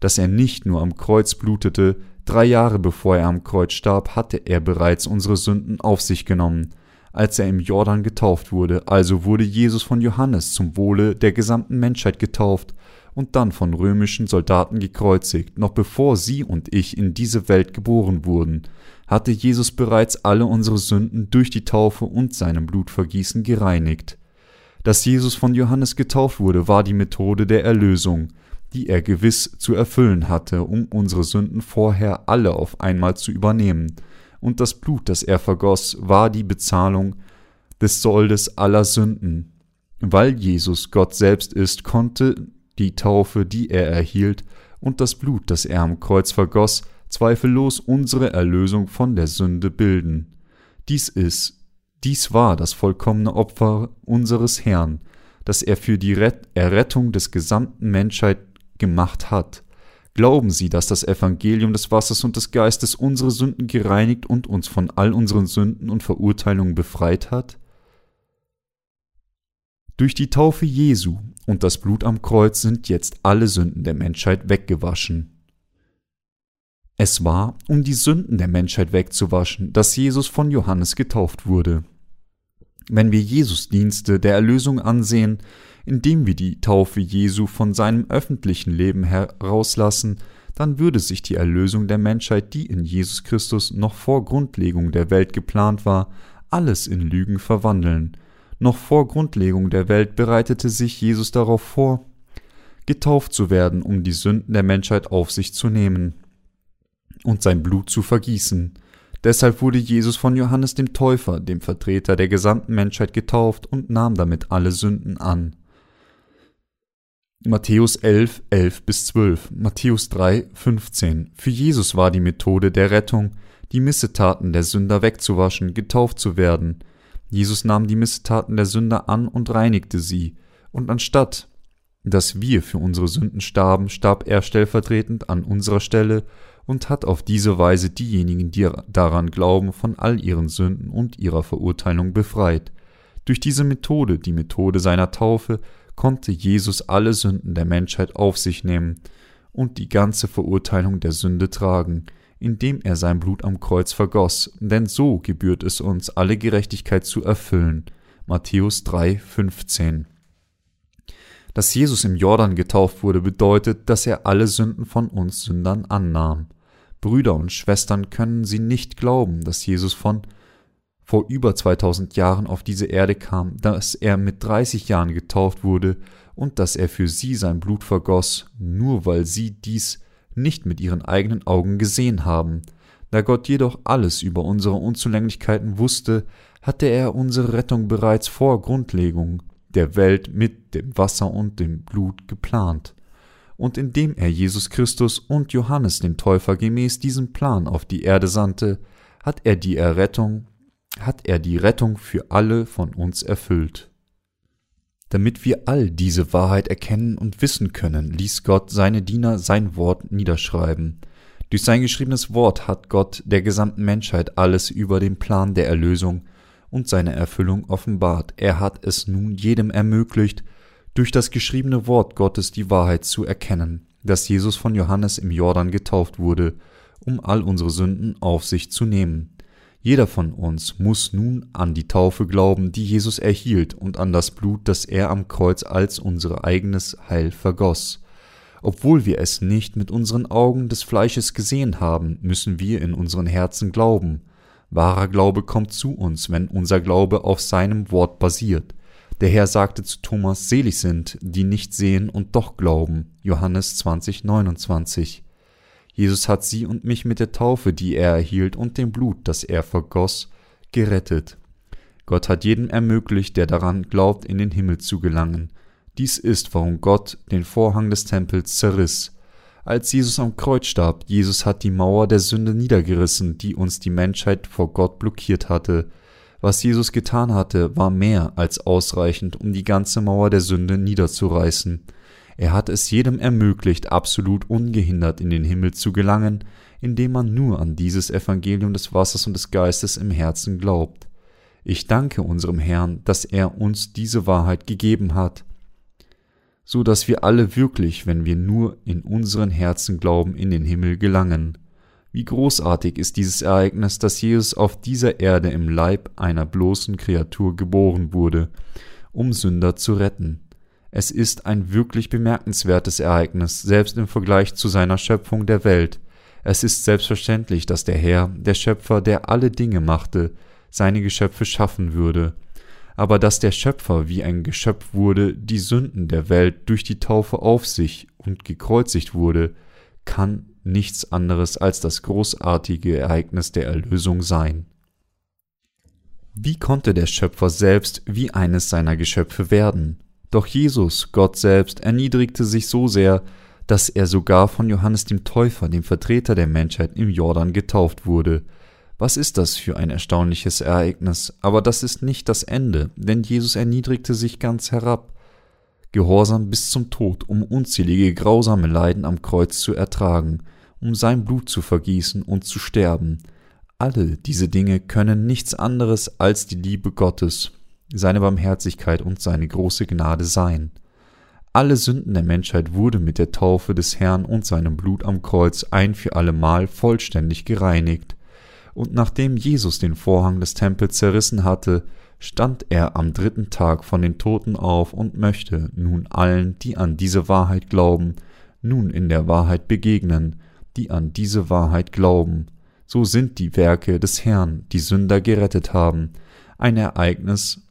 dass er nicht nur am Kreuz blutete, drei Jahre bevor er am Kreuz starb, hatte er bereits unsere Sünden auf sich genommen, als er im Jordan getauft wurde, also wurde Jesus von Johannes zum Wohle der gesamten Menschheit getauft und dann von römischen Soldaten gekreuzigt, noch bevor Sie und ich in diese Welt geboren wurden, hatte Jesus bereits alle unsere Sünden durch die Taufe und seinem Blutvergießen gereinigt. Dass Jesus von Johannes getauft wurde, war die Methode der Erlösung, die er gewiss zu erfüllen hatte, um unsere Sünden vorher alle auf einmal zu übernehmen, und das Blut, das er vergoss, war die Bezahlung des Soldes aller Sünden. Weil Jesus Gott selbst ist, konnte die Taufe, die er erhielt, und das Blut, das er am Kreuz vergoss, zweifellos unsere Erlösung von der Sünde bilden. Dies ist dies war das vollkommene Opfer unseres Herrn, das er für die Errettung des gesamten Menschheit gemacht hat. Glauben Sie, dass das Evangelium des Wassers und des Geistes unsere Sünden gereinigt und uns von all unseren Sünden und Verurteilungen befreit hat? Durch die Taufe Jesu und das Blut am Kreuz sind jetzt alle Sünden der Menschheit weggewaschen. Es war, um die Sünden der Menschheit wegzuwaschen, dass Jesus von Johannes getauft wurde. Wenn wir Jesus Dienste der Erlösung ansehen, indem wir die Taufe Jesu von seinem öffentlichen Leben herauslassen, dann würde sich die Erlösung der Menschheit, die in Jesus Christus noch vor Grundlegung der Welt geplant war, alles in Lügen verwandeln. Noch vor Grundlegung der Welt bereitete sich Jesus darauf vor, getauft zu werden, um die Sünden der Menschheit auf sich zu nehmen und sein Blut zu vergießen. Deshalb wurde Jesus von Johannes dem Täufer, dem Vertreter der gesamten Menschheit, getauft und nahm damit alle Sünden an. Matthäus 11, 11 bis 12, Matthäus 3, 15. Für Jesus war die Methode der Rettung, die Missetaten der Sünder wegzuwaschen, getauft zu werden. Jesus nahm die Missetaten der Sünder an und reinigte sie, und anstatt dass wir für unsere Sünden starben, starb er stellvertretend an unserer Stelle und hat auf diese Weise diejenigen, die daran glauben, von all ihren Sünden und ihrer Verurteilung befreit. Durch diese Methode, die Methode seiner Taufe, konnte Jesus alle Sünden der Menschheit auf sich nehmen und die ganze Verurteilung der Sünde tragen, indem er sein Blut am Kreuz vergoss, denn so gebührt es uns, alle Gerechtigkeit zu erfüllen. Matthäus 3, 15. Dass Jesus im Jordan getauft wurde, bedeutet, dass er alle Sünden von uns Sündern annahm. Brüder und Schwestern können sie nicht glauben, dass Jesus von vor über 2000 Jahren auf diese Erde kam, dass er mit 30 Jahren getauft wurde und dass er für sie sein Blut vergoss, nur weil sie dies nicht mit ihren eigenen Augen gesehen haben. Da Gott jedoch alles über unsere Unzulänglichkeiten wusste, hatte er unsere Rettung bereits vor Grundlegung der Welt mit dem Wasser und dem Blut geplant und indem er Jesus Christus und Johannes den Täufer gemäß diesem Plan auf die Erde sandte, hat er die Errettung, hat er die Rettung für alle von uns erfüllt. Damit wir all diese Wahrheit erkennen und wissen können, ließ Gott seine Diener sein Wort niederschreiben. Durch sein geschriebenes Wort hat Gott der gesamten Menschheit alles über den Plan der Erlösung und seine Erfüllung offenbart. Er hat es nun jedem ermöglicht, durch das geschriebene Wort Gottes die Wahrheit zu erkennen, dass Jesus von Johannes im Jordan getauft wurde, um all unsere Sünden auf sich zu nehmen. Jeder von uns muss nun an die Taufe glauben, die Jesus erhielt, und an das Blut, das er am Kreuz als unser eigenes Heil vergoss. Obwohl wir es nicht mit unseren Augen des Fleisches gesehen haben, müssen wir in unseren Herzen glauben. Wahrer Glaube kommt zu uns, wenn unser Glaube auf seinem Wort basiert. Der Herr sagte zu Thomas, selig sind, die nicht sehen und doch glauben. Johannes 20, 29. Jesus hat sie und mich mit der Taufe, die er erhielt, und dem Blut, das er vergoss, gerettet. Gott hat jedem ermöglicht, der daran glaubt, in den Himmel zu gelangen. Dies ist, warum Gott den Vorhang des Tempels zerriss. Als Jesus am Kreuz starb, Jesus hat die Mauer der Sünde niedergerissen, die uns die Menschheit vor Gott blockiert hatte. Was Jesus getan hatte, war mehr als ausreichend, um die ganze Mauer der Sünde niederzureißen. Er hat es jedem ermöglicht, absolut ungehindert in den Himmel zu gelangen, indem man nur an dieses Evangelium des Wassers und des Geistes im Herzen glaubt. Ich danke unserem Herrn, dass er uns diese Wahrheit gegeben hat, so dass wir alle wirklich, wenn wir nur in unseren Herzen glauben, in den Himmel gelangen. Wie großartig ist dieses Ereignis, dass Jesus auf dieser Erde im Leib einer bloßen Kreatur geboren wurde, um Sünder zu retten. Es ist ein wirklich bemerkenswertes Ereignis, selbst im Vergleich zu seiner Schöpfung der Welt. Es ist selbstverständlich, dass der Herr, der Schöpfer, der alle Dinge machte, seine Geschöpfe schaffen würde. Aber dass der Schöpfer wie ein Geschöpf wurde, die Sünden der Welt durch die Taufe auf sich und gekreuzigt wurde, kann nichts anderes als das großartige Ereignis der Erlösung sein. Wie konnte der Schöpfer selbst wie eines seiner Geschöpfe werden? Doch Jesus, Gott selbst, erniedrigte sich so sehr, dass er sogar von Johannes dem Täufer, dem Vertreter der Menschheit, im Jordan getauft wurde. Was ist das für ein erstaunliches Ereignis? Aber das ist nicht das Ende, denn Jesus erniedrigte sich ganz herab, gehorsam bis zum Tod, um unzählige grausame Leiden am Kreuz zu ertragen, um sein Blut zu vergießen und zu sterben. Alle diese Dinge können nichts anderes als die Liebe Gottes, seine Barmherzigkeit und seine große Gnade sein. Alle Sünden der Menschheit wurde mit der Taufe des Herrn und seinem Blut am Kreuz ein für allemal vollständig gereinigt. Und nachdem Jesus den Vorhang des Tempels zerrissen hatte, stand er am dritten Tag von den Toten auf und möchte nun allen, die an diese Wahrheit glauben, nun in der Wahrheit begegnen, die an diese Wahrheit glauben. So sind die Werke des Herrn, die Sünder gerettet haben, ein Ereignis,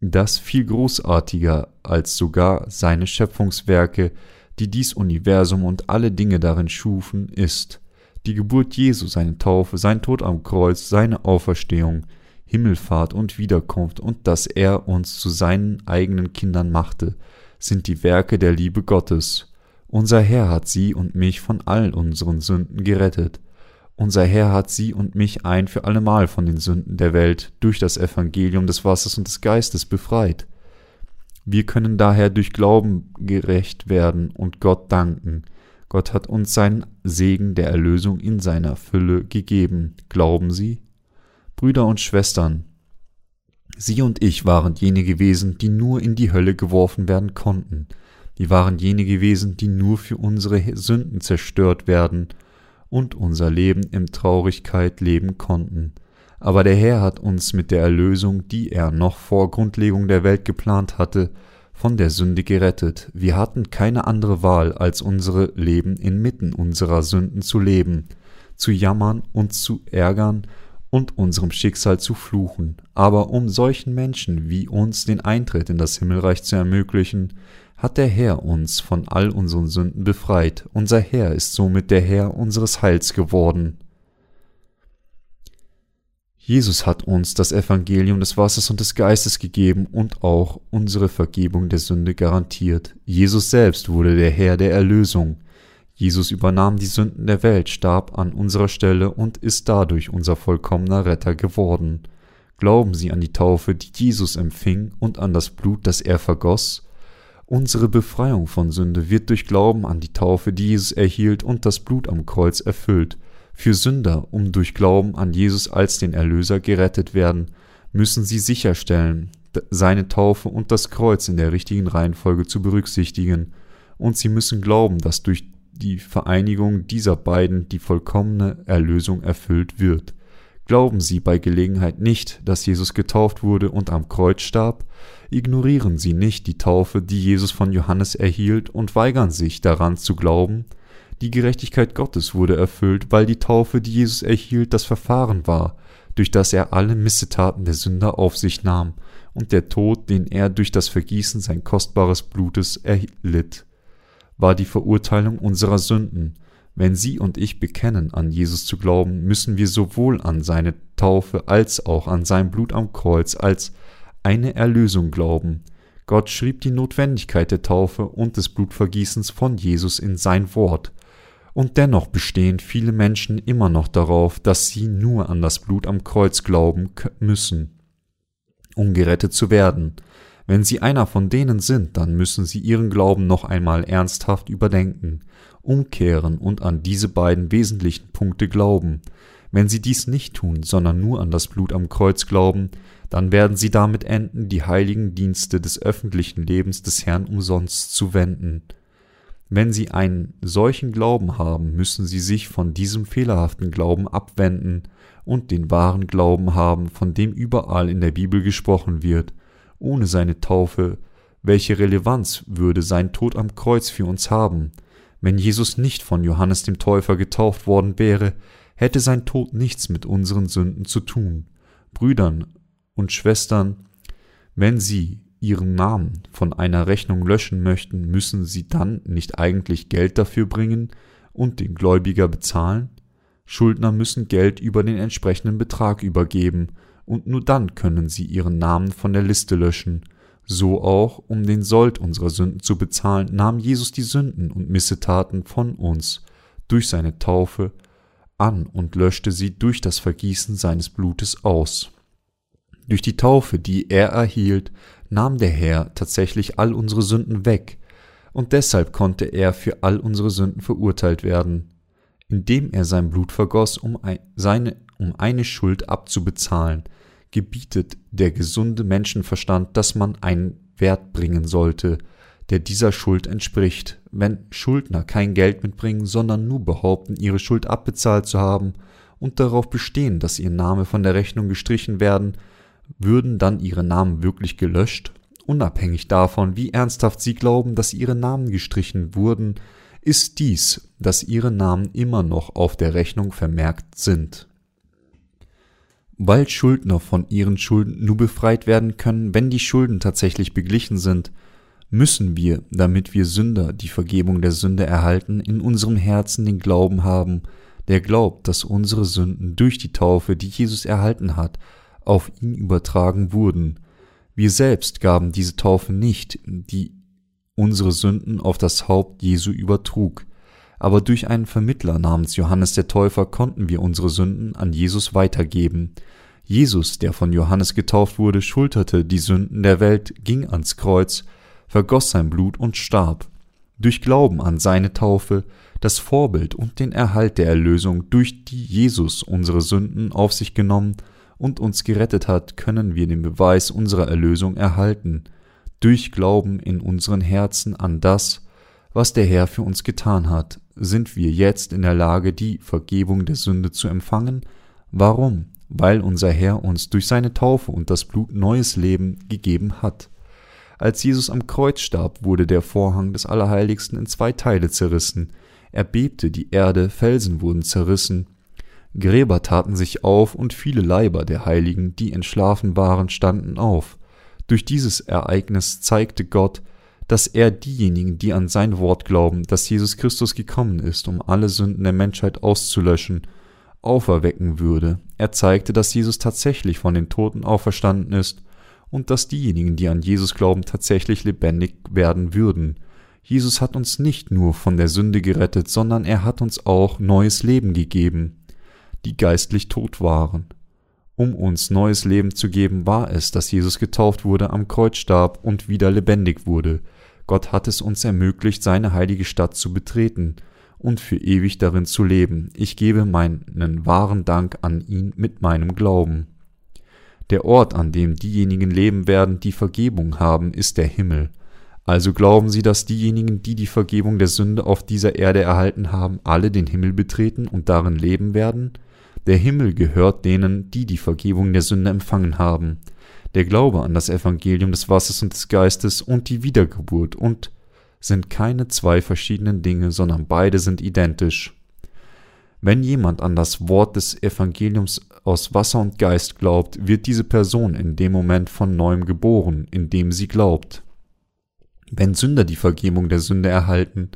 das viel großartiger als sogar seine Schöpfungswerke, die dies Universum und alle Dinge darin schufen, ist. Die Geburt Jesu, seine Taufe, sein Tod am Kreuz, seine Auferstehung, Himmelfahrt und Wiederkunft und dass er uns zu seinen eigenen Kindern machte, sind die Werke der Liebe Gottes. Unser Herr hat sie und mich von all unseren Sünden gerettet. Unser Herr hat sie und mich ein für allemal von den Sünden der Welt durch das Evangelium des Wassers und des Geistes befreit. Wir können daher durch Glauben gerecht werden und Gott danken. Gott hat uns seinen Segen der Erlösung in seiner Fülle gegeben. Glauben Sie? Brüder und Schwestern, Sie und ich waren jene gewesen, die nur in die Hölle geworfen werden konnten. Wir waren jene gewesen, die nur für unsere Sünden zerstört werden und unser Leben in Traurigkeit leben konnten. Aber der Herr hat uns mit der Erlösung, die er noch vor Grundlegung der Welt geplant hatte, von der Sünde gerettet. Wir hatten keine andere Wahl, als unsere Leben inmitten unserer Sünden zu leben, zu jammern und zu ärgern und unserem Schicksal zu fluchen. Aber um solchen Menschen wie uns den Eintritt in das Himmelreich zu ermöglichen, hat der Herr uns von all unseren Sünden befreit. Unser Herr ist somit der Herr unseres Heils geworden. Jesus hat uns das Evangelium des Wassers und des Geistes gegeben und auch unsere Vergebung der Sünde garantiert. Jesus selbst wurde der Herr der Erlösung. Jesus übernahm die Sünden der Welt, starb an unserer Stelle und ist dadurch unser vollkommener Retter geworden. Glauben Sie an die Taufe, die Jesus empfing, und an das Blut, das er vergoss? Unsere Befreiung von Sünde wird durch Glauben an die Taufe, die Jesus erhielt und das Blut am Kreuz erfüllt. Für Sünder, um durch Glauben an Jesus als den Erlöser gerettet werden, müssen sie sicherstellen, seine Taufe und das Kreuz in der richtigen Reihenfolge zu berücksichtigen, und sie müssen glauben, dass durch die Vereinigung dieser beiden die vollkommene Erlösung erfüllt wird. Glauben Sie bei Gelegenheit nicht, dass Jesus getauft wurde und am Kreuz starb, ignorieren Sie nicht die Taufe, die Jesus von Johannes erhielt und weigern sich daran zu glauben, die Gerechtigkeit Gottes wurde erfüllt, weil die Taufe, die Jesus erhielt, das Verfahren war, durch das er alle Missetaten der Sünder auf sich nahm, und der Tod, den er durch das Vergießen sein kostbares Blutes erlitt, war die Verurteilung unserer Sünden. Wenn Sie und ich bekennen, an Jesus zu glauben, müssen wir sowohl an seine Taufe als auch an sein Blut am Kreuz als eine Erlösung glauben. Gott schrieb die Notwendigkeit der Taufe und des Blutvergießens von Jesus in sein Wort, und dennoch bestehen viele Menschen immer noch darauf, dass sie nur an das Blut am Kreuz glauben müssen, um gerettet zu werden. Wenn sie einer von denen sind, dann müssen sie ihren Glauben noch einmal ernsthaft überdenken, umkehren und an diese beiden wesentlichen Punkte glauben. Wenn sie dies nicht tun, sondern nur an das Blut am Kreuz glauben, dann werden sie damit enden, die heiligen Dienste des öffentlichen Lebens des Herrn umsonst zu wenden. Wenn sie einen solchen Glauben haben, müssen sie sich von diesem fehlerhaften Glauben abwenden und den wahren Glauben haben, von dem überall in der Bibel gesprochen wird. Ohne seine Taufe, welche Relevanz würde sein Tod am Kreuz für uns haben? Wenn Jesus nicht von Johannes dem Täufer getauft worden wäre, hätte sein Tod nichts mit unseren Sünden zu tun. Brüdern und Schwestern, wenn Sie ihren Namen von einer Rechnung löschen möchten, müssen sie dann nicht eigentlich Geld dafür bringen und den Gläubiger bezahlen? Schuldner müssen Geld über den entsprechenden Betrag übergeben, und nur dann können sie ihren Namen von der Liste löschen. So auch, um den Sold unserer Sünden zu bezahlen, nahm Jesus die Sünden und Missetaten von uns durch seine Taufe an und löschte sie durch das Vergießen seines Blutes aus. Durch die Taufe, die er erhielt, nahm der Herr tatsächlich all unsere Sünden weg, und deshalb konnte er für all unsere Sünden verurteilt werden, indem er sein Blut vergoss, um, ein, seine, um eine Schuld abzubezahlen, gebietet der gesunde Menschenverstand, dass man einen Wert bringen sollte, der dieser Schuld entspricht. Wenn Schuldner kein Geld mitbringen, sondern nur behaupten, ihre Schuld abbezahlt zu haben und darauf bestehen, dass ihr Name von der Rechnung gestrichen werden, würden dann ihre Namen wirklich gelöscht? Unabhängig davon, wie ernsthaft sie glauben, dass ihre Namen gestrichen wurden, ist dies, dass ihre Namen immer noch auf der Rechnung vermerkt sind. Weil Schuldner von ihren Schulden nur befreit werden können, wenn die Schulden tatsächlich beglichen sind, müssen wir, damit wir Sünder die Vergebung der Sünde erhalten, in unserem Herzen den Glauben haben, der glaubt, dass unsere Sünden durch die Taufe, die Jesus erhalten hat, auf ihn übertragen wurden. Wir selbst gaben diese Taufe nicht, die unsere Sünden auf das Haupt Jesu übertrug, aber durch einen Vermittler namens Johannes der Täufer konnten wir unsere Sünden an Jesus weitergeben. Jesus, der von Johannes getauft wurde, schulterte die Sünden der Welt, ging ans Kreuz, vergoss sein Blut und starb. Durch Glauben an seine Taufe, das Vorbild und den Erhalt der Erlösung, durch die Jesus unsere Sünden auf sich genommen und uns gerettet hat, können wir den Beweis unserer Erlösung erhalten, durch Glauben in unseren Herzen an das, was der Herr für uns getan hat, sind wir jetzt in der Lage, die Vergebung der Sünde zu empfangen. Warum? Weil unser Herr uns durch seine Taufe und das Blut neues Leben gegeben hat. Als Jesus am Kreuz starb, wurde der Vorhang des Allerheiligsten in zwei Teile zerrissen. Er bebte die Erde, Felsen wurden zerrissen, Gräber taten sich auf und viele Leiber der Heiligen, die entschlafen waren, standen auf. Durch dieses Ereignis zeigte Gott, dass er diejenigen, die an sein Wort glauben, dass Jesus Christus gekommen ist, um alle Sünden der Menschheit auszulöschen, auferwecken würde. Er zeigte, dass Jesus tatsächlich von den Toten auferstanden ist und dass diejenigen, die an Jesus glauben, tatsächlich lebendig werden würden. Jesus hat uns nicht nur von der Sünde gerettet, sondern er hat uns auch neues Leben gegeben die geistlich tot waren. Um uns neues Leben zu geben, war es, dass Jesus getauft wurde, am Kreuz starb und wieder lebendig wurde. Gott hat es uns ermöglicht, seine heilige Stadt zu betreten und für ewig darin zu leben. Ich gebe meinen wahren Dank an ihn mit meinem Glauben. Der Ort, an dem diejenigen leben werden, die Vergebung haben, ist der Himmel. Also glauben sie, dass diejenigen, die die Vergebung der Sünde auf dieser Erde erhalten haben, alle den Himmel betreten und darin leben werden? Der Himmel gehört denen, die die Vergebung der Sünde empfangen haben. Der Glaube an das Evangelium des Wassers und des Geistes und die Wiedergeburt und sind keine zwei verschiedenen Dinge, sondern beide sind identisch. Wenn jemand an das Wort des Evangeliums aus Wasser und Geist glaubt, wird diese Person in dem Moment von neuem geboren, in dem sie glaubt. Wenn Sünder die Vergebung der Sünde erhalten,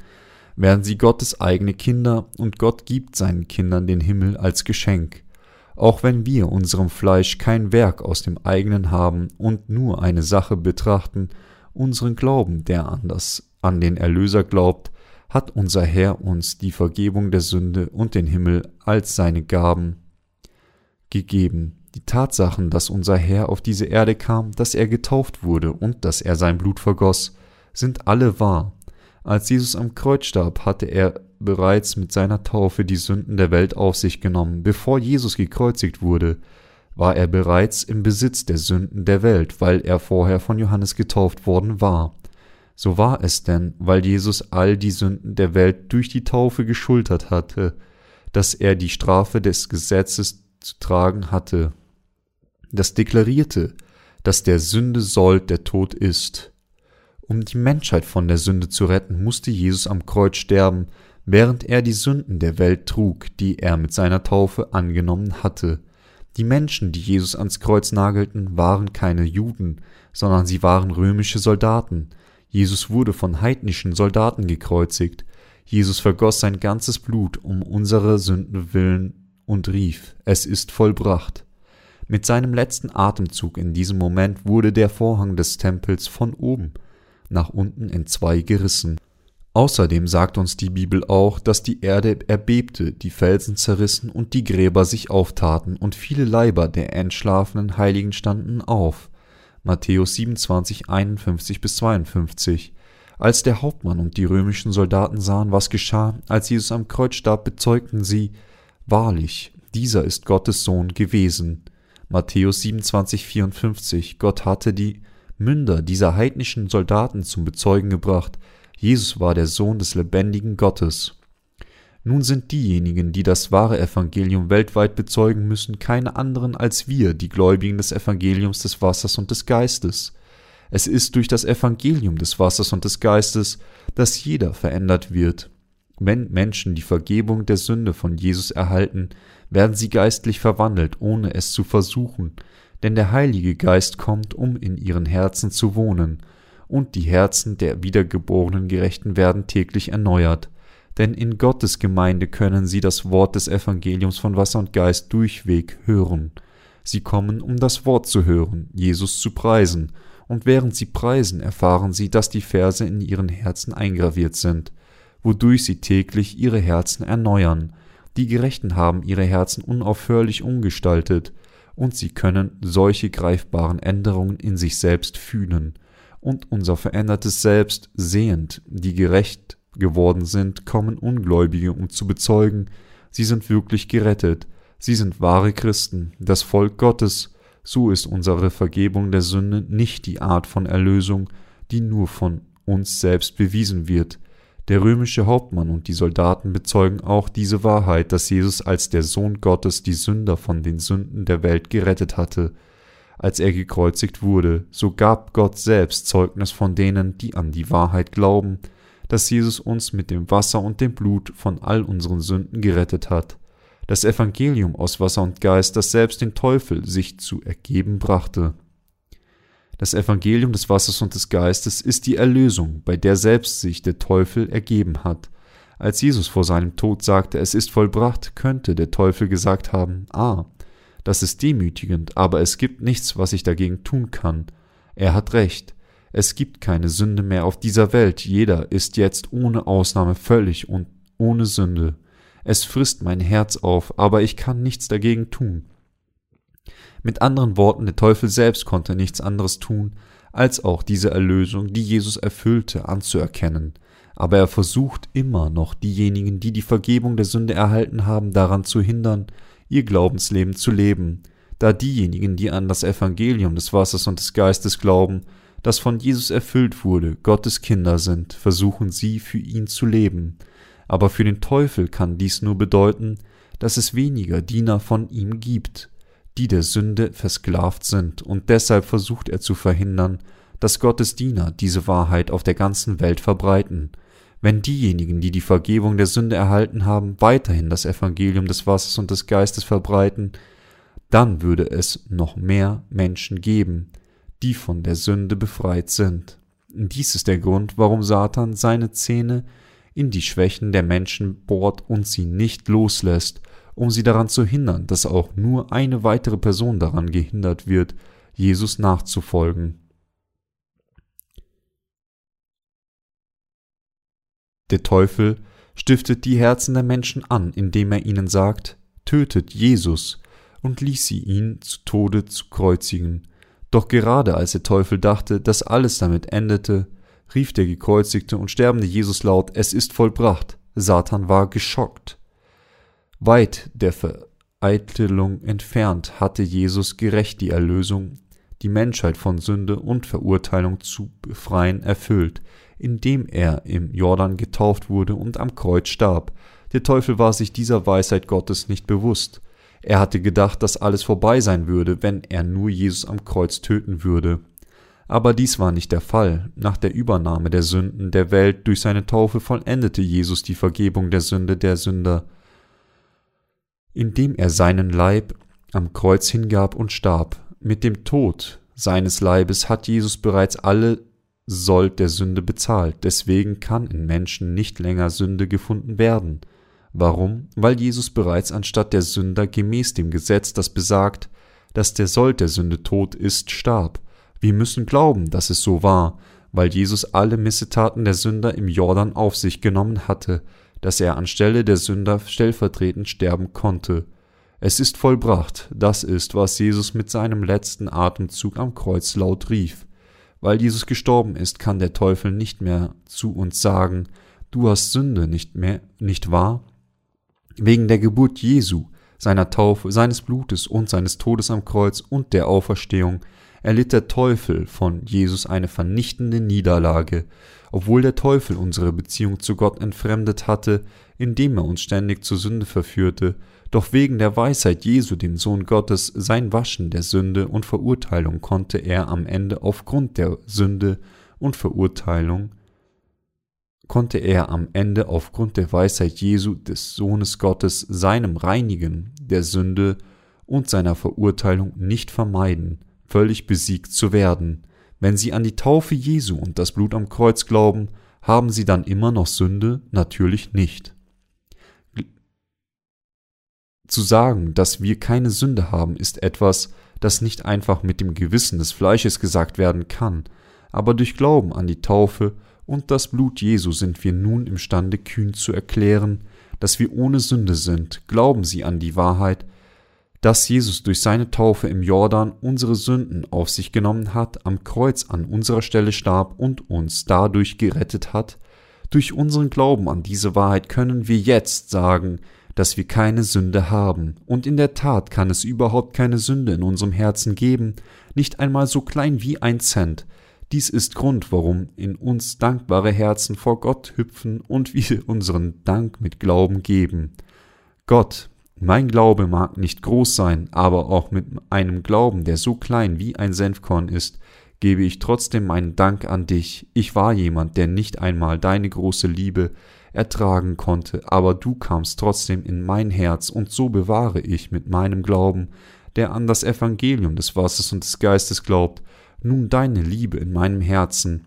werden sie Gottes eigene Kinder und Gott gibt seinen Kindern den Himmel als Geschenk. Auch wenn wir unserem Fleisch kein Werk aus dem eigenen haben und nur eine Sache betrachten, unseren Glauben, der an an den Erlöser glaubt, hat unser Herr uns die Vergebung der Sünde und den Himmel als seine Gaben gegeben. Die Tatsachen, dass unser Herr auf diese Erde kam, dass er getauft wurde und dass er sein Blut vergoss, sind alle wahr. Als Jesus am Kreuz starb, hatte er bereits mit seiner Taufe die Sünden der Welt auf sich genommen. Bevor Jesus gekreuzigt wurde, war er bereits im Besitz der Sünden der Welt, weil er vorher von Johannes getauft worden war. So war es denn, weil Jesus all die Sünden der Welt durch die Taufe geschultert hatte, dass er die Strafe des Gesetzes zu tragen hatte. Das deklarierte, dass der Sünde Sold der Tod ist. Um die Menschheit von der Sünde zu retten, musste Jesus am Kreuz sterben, während er die Sünden der Welt trug, die er mit seiner Taufe angenommen hatte. Die Menschen, die Jesus ans Kreuz nagelten, waren keine Juden, sondern sie waren römische Soldaten. Jesus wurde von heidnischen Soldaten gekreuzigt. Jesus vergoss sein ganzes Blut um unsere Sünden willen und rief, es ist vollbracht. Mit seinem letzten Atemzug in diesem Moment wurde der Vorhang des Tempels von oben nach unten in zwei gerissen. Außerdem sagt uns die Bibel auch, dass die Erde erbebte, die Felsen zerrissen und die Gräber sich auftaten und viele Leiber der entschlafenen Heiligen standen auf. Matthäus 27, 51 bis 52. Als der Hauptmann und die römischen Soldaten sahen, was geschah, als Jesus am Kreuz starb, bezeugten sie, Wahrlich, dieser ist Gottes Sohn gewesen. Matthäus 27, 54. Gott hatte die Münder dieser heidnischen Soldaten zum Bezeugen gebracht, Jesus war der Sohn des lebendigen Gottes. Nun sind diejenigen, die das wahre Evangelium weltweit bezeugen müssen, keine anderen als wir, die Gläubigen des Evangeliums des Wassers und des Geistes. Es ist durch das Evangelium des Wassers und des Geistes, dass jeder verändert wird. Wenn Menschen die Vergebung der Sünde von Jesus erhalten, werden sie geistlich verwandelt, ohne es zu versuchen, denn der Heilige Geist kommt, um in ihren Herzen zu wohnen, und die Herzen der wiedergeborenen Gerechten werden täglich erneuert, denn in Gottes Gemeinde können sie das Wort des Evangeliums von Wasser und Geist durchweg hören. Sie kommen, um das Wort zu hören, Jesus zu preisen, und während sie preisen, erfahren sie, dass die Verse in ihren Herzen eingraviert sind, wodurch sie täglich ihre Herzen erneuern. Die Gerechten haben ihre Herzen unaufhörlich umgestaltet, und sie können solche greifbaren Änderungen in sich selbst fühlen und unser verändertes Selbst sehend, die gerecht geworden sind, kommen Ungläubige, um zu bezeugen, sie sind wirklich gerettet, sie sind wahre Christen, das Volk Gottes, so ist unsere Vergebung der Sünde nicht die Art von Erlösung, die nur von uns selbst bewiesen wird, der römische Hauptmann und die Soldaten bezeugen auch diese Wahrheit, dass Jesus als der Sohn Gottes die Sünder von den Sünden der Welt gerettet hatte. Als er gekreuzigt wurde, so gab Gott selbst Zeugnis von denen, die an die Wahrheit glauben, dass Jesus uns mit dem Wasser und dem Blut von all unseren Sünden gerettet hat. Das Evangelium aus Wasser und Geist, das selbst den Teufel sich zu ergeben brachte. Das Evangelium des Wassers und des Geistes ist die Erlösung, bei der selbst sich der Teufel ergeben hat. Als Jesus vor seinem Tod sagte, es ist vollbracht, könnte der Teufel gesagt haben, ah, das ist demütigend, aber es gibt nichts, was ich dagegen tun kann. Er hat recht. Es gibt keine Sünde mehr auf dieser Welt. Jeder ist jetzt ohne Ausnahme völlig und ohne Sünde. Es frisst mein Herz auf, aber ich kann nichts dagegen tun. Mit anderen Worten, der Teufel selbst konnte nichts anderes tun, als auch diese Erlösung, die Jesus erfüllte, anzuerkennen. Aber er versucht immer noch diejenigen, die die Vergebung der Sünde erhalten haben, daran zu hindern, ihr Glaubensleben zu leben, da diejenigen, die an das Evangelium des Wassers und des Geistes glauben, das von Jesus erfüllt wurde, Gottes Kinder sind, versuchen sie für ihn zu leben. Aber für den Teufel kann dies nur bedeuten, dass es weniger Diener von ihm gibt, die der Sünde versklavt sind, und deshalb versucht er zu verhindern, dass Gottes Diener diese Wahrheit auf der ganzen Welt verbreiten. Wenn diejenigen, die die Vergebung der Sünde erhalten haben, weiterhin das Evangelium des Wassers und des Geistes verbreiten, dann würde es noch mehr Menschen geben, die von der Sünde befreit sind. Dies ist der Grund, warum Satan seine Zähne in die Schwächen der Menschen bohrt und sie nicht loslässt, um sie daran zu hindern, dass auch nur eine weitere Person daran gehindert wird, Jesus nachzufolgen. Der Teufel stiftet die Herzen der Menschen an, indem er ihnen sagt, tötet Jesus, und ließ sie ihn zu Tode zu kreuzigen. Doch gerade als der Teufel dachte, dass alles damit endete, rief der gekreuzigte und sterbende Jesus laut, es ist vollbracht. Satan war geschockt. Weit der Vereitelung entfernt hatte Jesus gerecht die Erlösung, die Menschheit von Sünde und Verurteilung zu befreien, erfüllt, indem er im Jordan getauft wurde und am Kreuz starb. Der Teufel war sich dieser Weisheit Gottes nicht bewusst. Er hatte gedacht, dass alles vorbei sein würde, wenn er nur Jesus am Kreuz töten würde. Aber dies war nicht der Fall. Nach der Übernahme der Sünden der Welt durch seine Taufe vollendete Jesus die Vergebung der Sünde der Sünder, indem er seinen Leib am Kreuz hingab und starb. Mit dem Tod seines Leibes hat Jesus bereits alle Sold der Sünde bezahlt. Deswegen kann in Menschen nicht länger Sünde gefunden werden. Warum? Weil Jesus bereits anstatt der Sünder gemäß dem Gesetz, das besagt, dass der Sold der Sünde tot ist, starb. Wir müssen glauben, dass es so war, weil Jesus alle Missetaten der Sünder im Jordan auf sich genommen hatte, dass er anstelle der Sünder stellvertretend sterben konnte. Es ist vollbracht, das ist, was Jesus mit seinem letzten Atemzug am Kreuz laut rief. Weil Jesus gestorben ist, kann der Teufel nicht mehr zu uns sagen, du hast Sünde nicht mehr, nicht wahr? Wegen der Geburt Jesu, seiner Taufe, seines Blutes und seines Todes am Kreuz und der Auferstehung erlitt der Teufel von Jesus eine vernichtende Niederlage, obwohl der Teufel unsere Beziehung zu Gott entfremdet hatte, indem er uns ständig zur Sünde verführte, doch wegen der Weisheit Jesu, dem Sohn Gottes, sein Waschen der Sünde und Verurteilung konnte er am Ende aufgrund der Sünde und Verurteilung konnte er am Ende aufgrund der Weisheit Jesu des Sohnes Gottes seinem Reinigen der Sünde und seiner Verurteilung nicht vermeiden, völlig besiegt zu werden. Wenn sie an die Taufe Jesu und das Blut am Kreuz glauben, haben sie dann immer noch Sünde? Natürlich nicht. Zu sagen, dass wir keine Sünde haben, ist etwas, das nicht einfach mit dem Gewissen des Fleisches gesagt werden kann, aber durch Glauben an die Taufe und das Blut Jesu sind wir nun imstande kühn zu erklären, dass wir ohne Sünde sind. Glauben Sie an die Wahrheit, dass Jesus durch seine Taufe im Jordan unsere Sünden auf sich genommen hat, am Kreuz an unserer Stelle starb und uns dadurch gerettet hat? Durch unseren Glauben an diese Wahrheit können wir jetzt sagen, dass wir keine Sünde haben. Und in der Tat kann es überhaupt keine Sünde in unserem Herzen geben, nicht einmal so klein wie ein Cent. Dies ist Grund, warum in uns dankbare Herzen vor Gott hüpfen und wir unseren Dank mit Glauben geben. Gott, mein Glaube mag nicht groß sein, aber auch mit einem Glauben, der so klein wie ein Senfkorn ist, gebe ich trotzdem meinen Dank an dich. Ich war jemand, der nicht einmal deine große Liebe ertragen konnte, aber du kamst trotzdem in mein Herz, und so bewahre ich mit meinem Glauben, der an das Evangelium des Wassers und des Geistes glaubt, nun deine Liebe in meinem Herzen.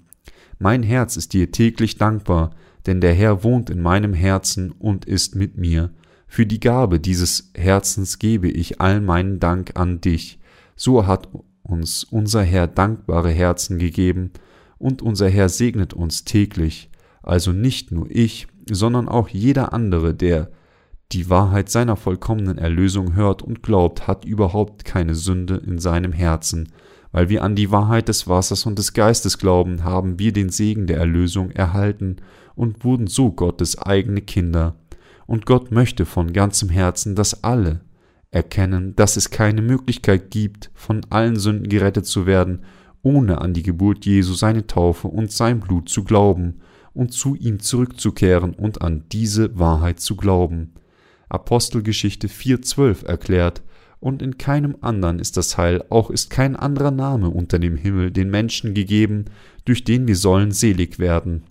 Mein Herz ist dir täglich dankbar, denn der Herr wohnt in meinem Herzen und ist mit mir. Für die Gabe dieses Herzens gebe ich all meinen Dank an dich. So hat uns unser Herr dankbare Herzen gegeben, und unser Herr segnet uns täglich, also nicht nur ich, sondern auch jeder andere, der die Wahrheit seiner vollkommenen Erlösung hört und glaubt, hat überhaupt keine Sünde in seinem Herzen, weil wir an die Wahrheit des Wassers und des Geistes glauben, haben wir den Segen der Erlösung erhalten und wurden so Gottes eigene Kinder. Und Gott möchte von ganzem Herzen, dass alle erkennen, dass es keine Möglichkeit gibt, von allen Sünden gerettet zu werden, ohne an die Geburt Jesu, seine Taufe und sein Blut zu glauben und zu ihm zurückzukehren und an diese Wahrheit zu glauben. Apostelgeschichte 4.12 erklärt, und in keinem anderen ist das Heil, auch ist kein anderer Name unter dem Himmel den Menschen gegeben, durch den wir sollen selig werden.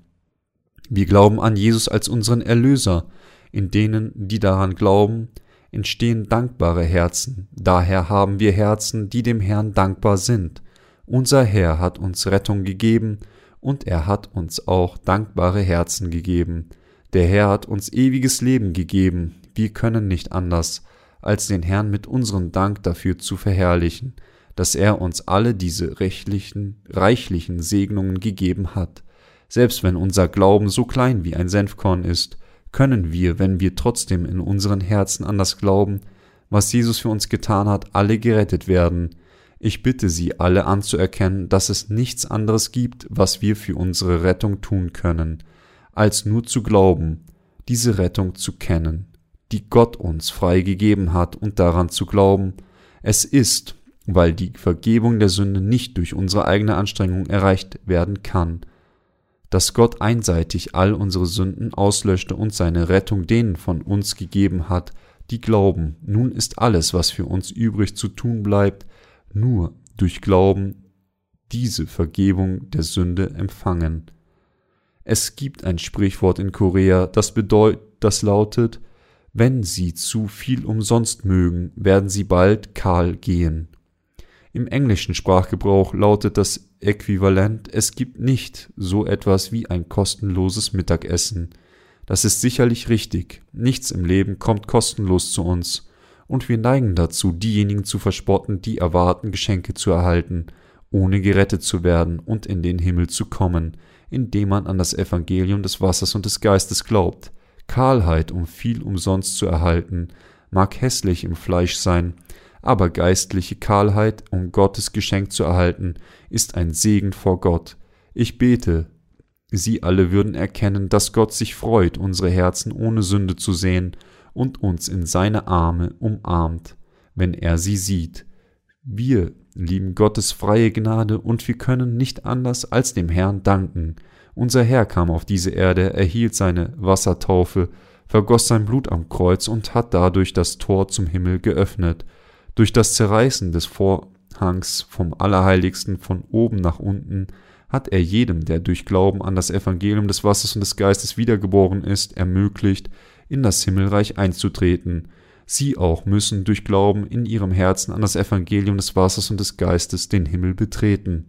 Wir glauben an Jesus als unseren Erlöser, in denen, die daran glauben, entstehen dankbare Herzen, daher haben wir Herzen, die dem Herrn dankbar sind. Unser Herr hat uns Rettung gegeben, und er hat uns auch dankbare Herzen gegeben. Der Herr hat uns ewiges Leben gegeben, wir können nicht anders, als den Herrn mit unserem Dank dafür zu verherrlichen, dass er uns alle diese rechtlichen, reichlichen Segnungen gegeben hat. Selbst wenn unser Glauben so klein wie ein Senfkorn ist, können wir, wenn wir trotzdem in unseren Herzen an das glauben, was Jesus für uns getan hat, alle gerettet werden. Ich bitte Sie alle anzuerkennen, dass es nichts anderes gibt, was wir für unsere Rettung tun können, als nur zu glauben, diese Rettung zu kennen die Gott uns frei gegeben hat und daran zu glauben, es ist, weil die Vergebung der Sünde nicht durch unsere eigene Anstrengung erreicht werden kann, dass Gott einseitig all unsere Sünden auslöschte und seine Rettung denen von uns gegeben hat, die glauben. Nun ist alles, was für uns übrig zu tun bleibt, nur durch Glauben diese Vergebung der Sünde empfangen. Es gibt ein Sprichwort in Korea, das bedeutet, das lautet, wenn sie zu viel umsonst mögen, werden sie bald kahl gehen. Im englischen Sprachgebrauch lautet das Äquivalent Es gibt nicht so etwas wie ein kostenloses Mittagessen. Das ist sicherlich richtig. Nichts im Leben kommt kostenlos zu uns. Und wir neigen dazu, diejenigen zu verspotten, die erwarten, Geschenke zu erhalten, ohne gerettet zu werden und in den Himmel zu kommen, indem man an das Evangelium des Wassers und des Geistes glaubt. Kahlheit, um viel umsonst zu erhalten, mag hässlich im Fleisch sein, aber geistliche Kahlheit, um Gottes Geschenk zu erhalten, ist ein Segen vor Gott. Ich bete, Sie alle würden erkennen, dass Gott sich freut, unsere Herzen ohne Sünde zu sehen und uns in seine Arme umarmt, wenn er sie sieht. Wir lieben Gottes freie Gnade und wir können nicht anders als dem Herrn danken, unser Herr kam auf diese Erde, erhielt seine Wassertaufe, vergoss sein Blut am Kreuz und hat dadurch das Tor zum Himmel geöffnet. Durch das Zerreißen des Vorhangs vom Allerheiligsten von oben nach unten hat er jedem, der durch Glauben an das Evangelium des Wassers und des Geistes wiedergeboren ist, ermöglicht, in das Himmelreich einzutreten. Sie auch müssen durch Glauben in ihrem Herzen an das Evangelium des Wassers und des Geistes den Himmel betreten.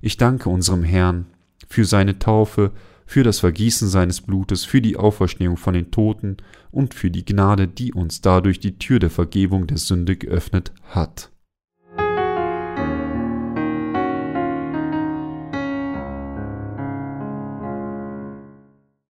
Ich danke unserem Herrn, für seine Taufe, für das Vergießen seines Blutes, für die Auferstehung von den Toten und für die Gnade, die uns dadurch die Tür der Vergebung der Sünde geöffnet hat.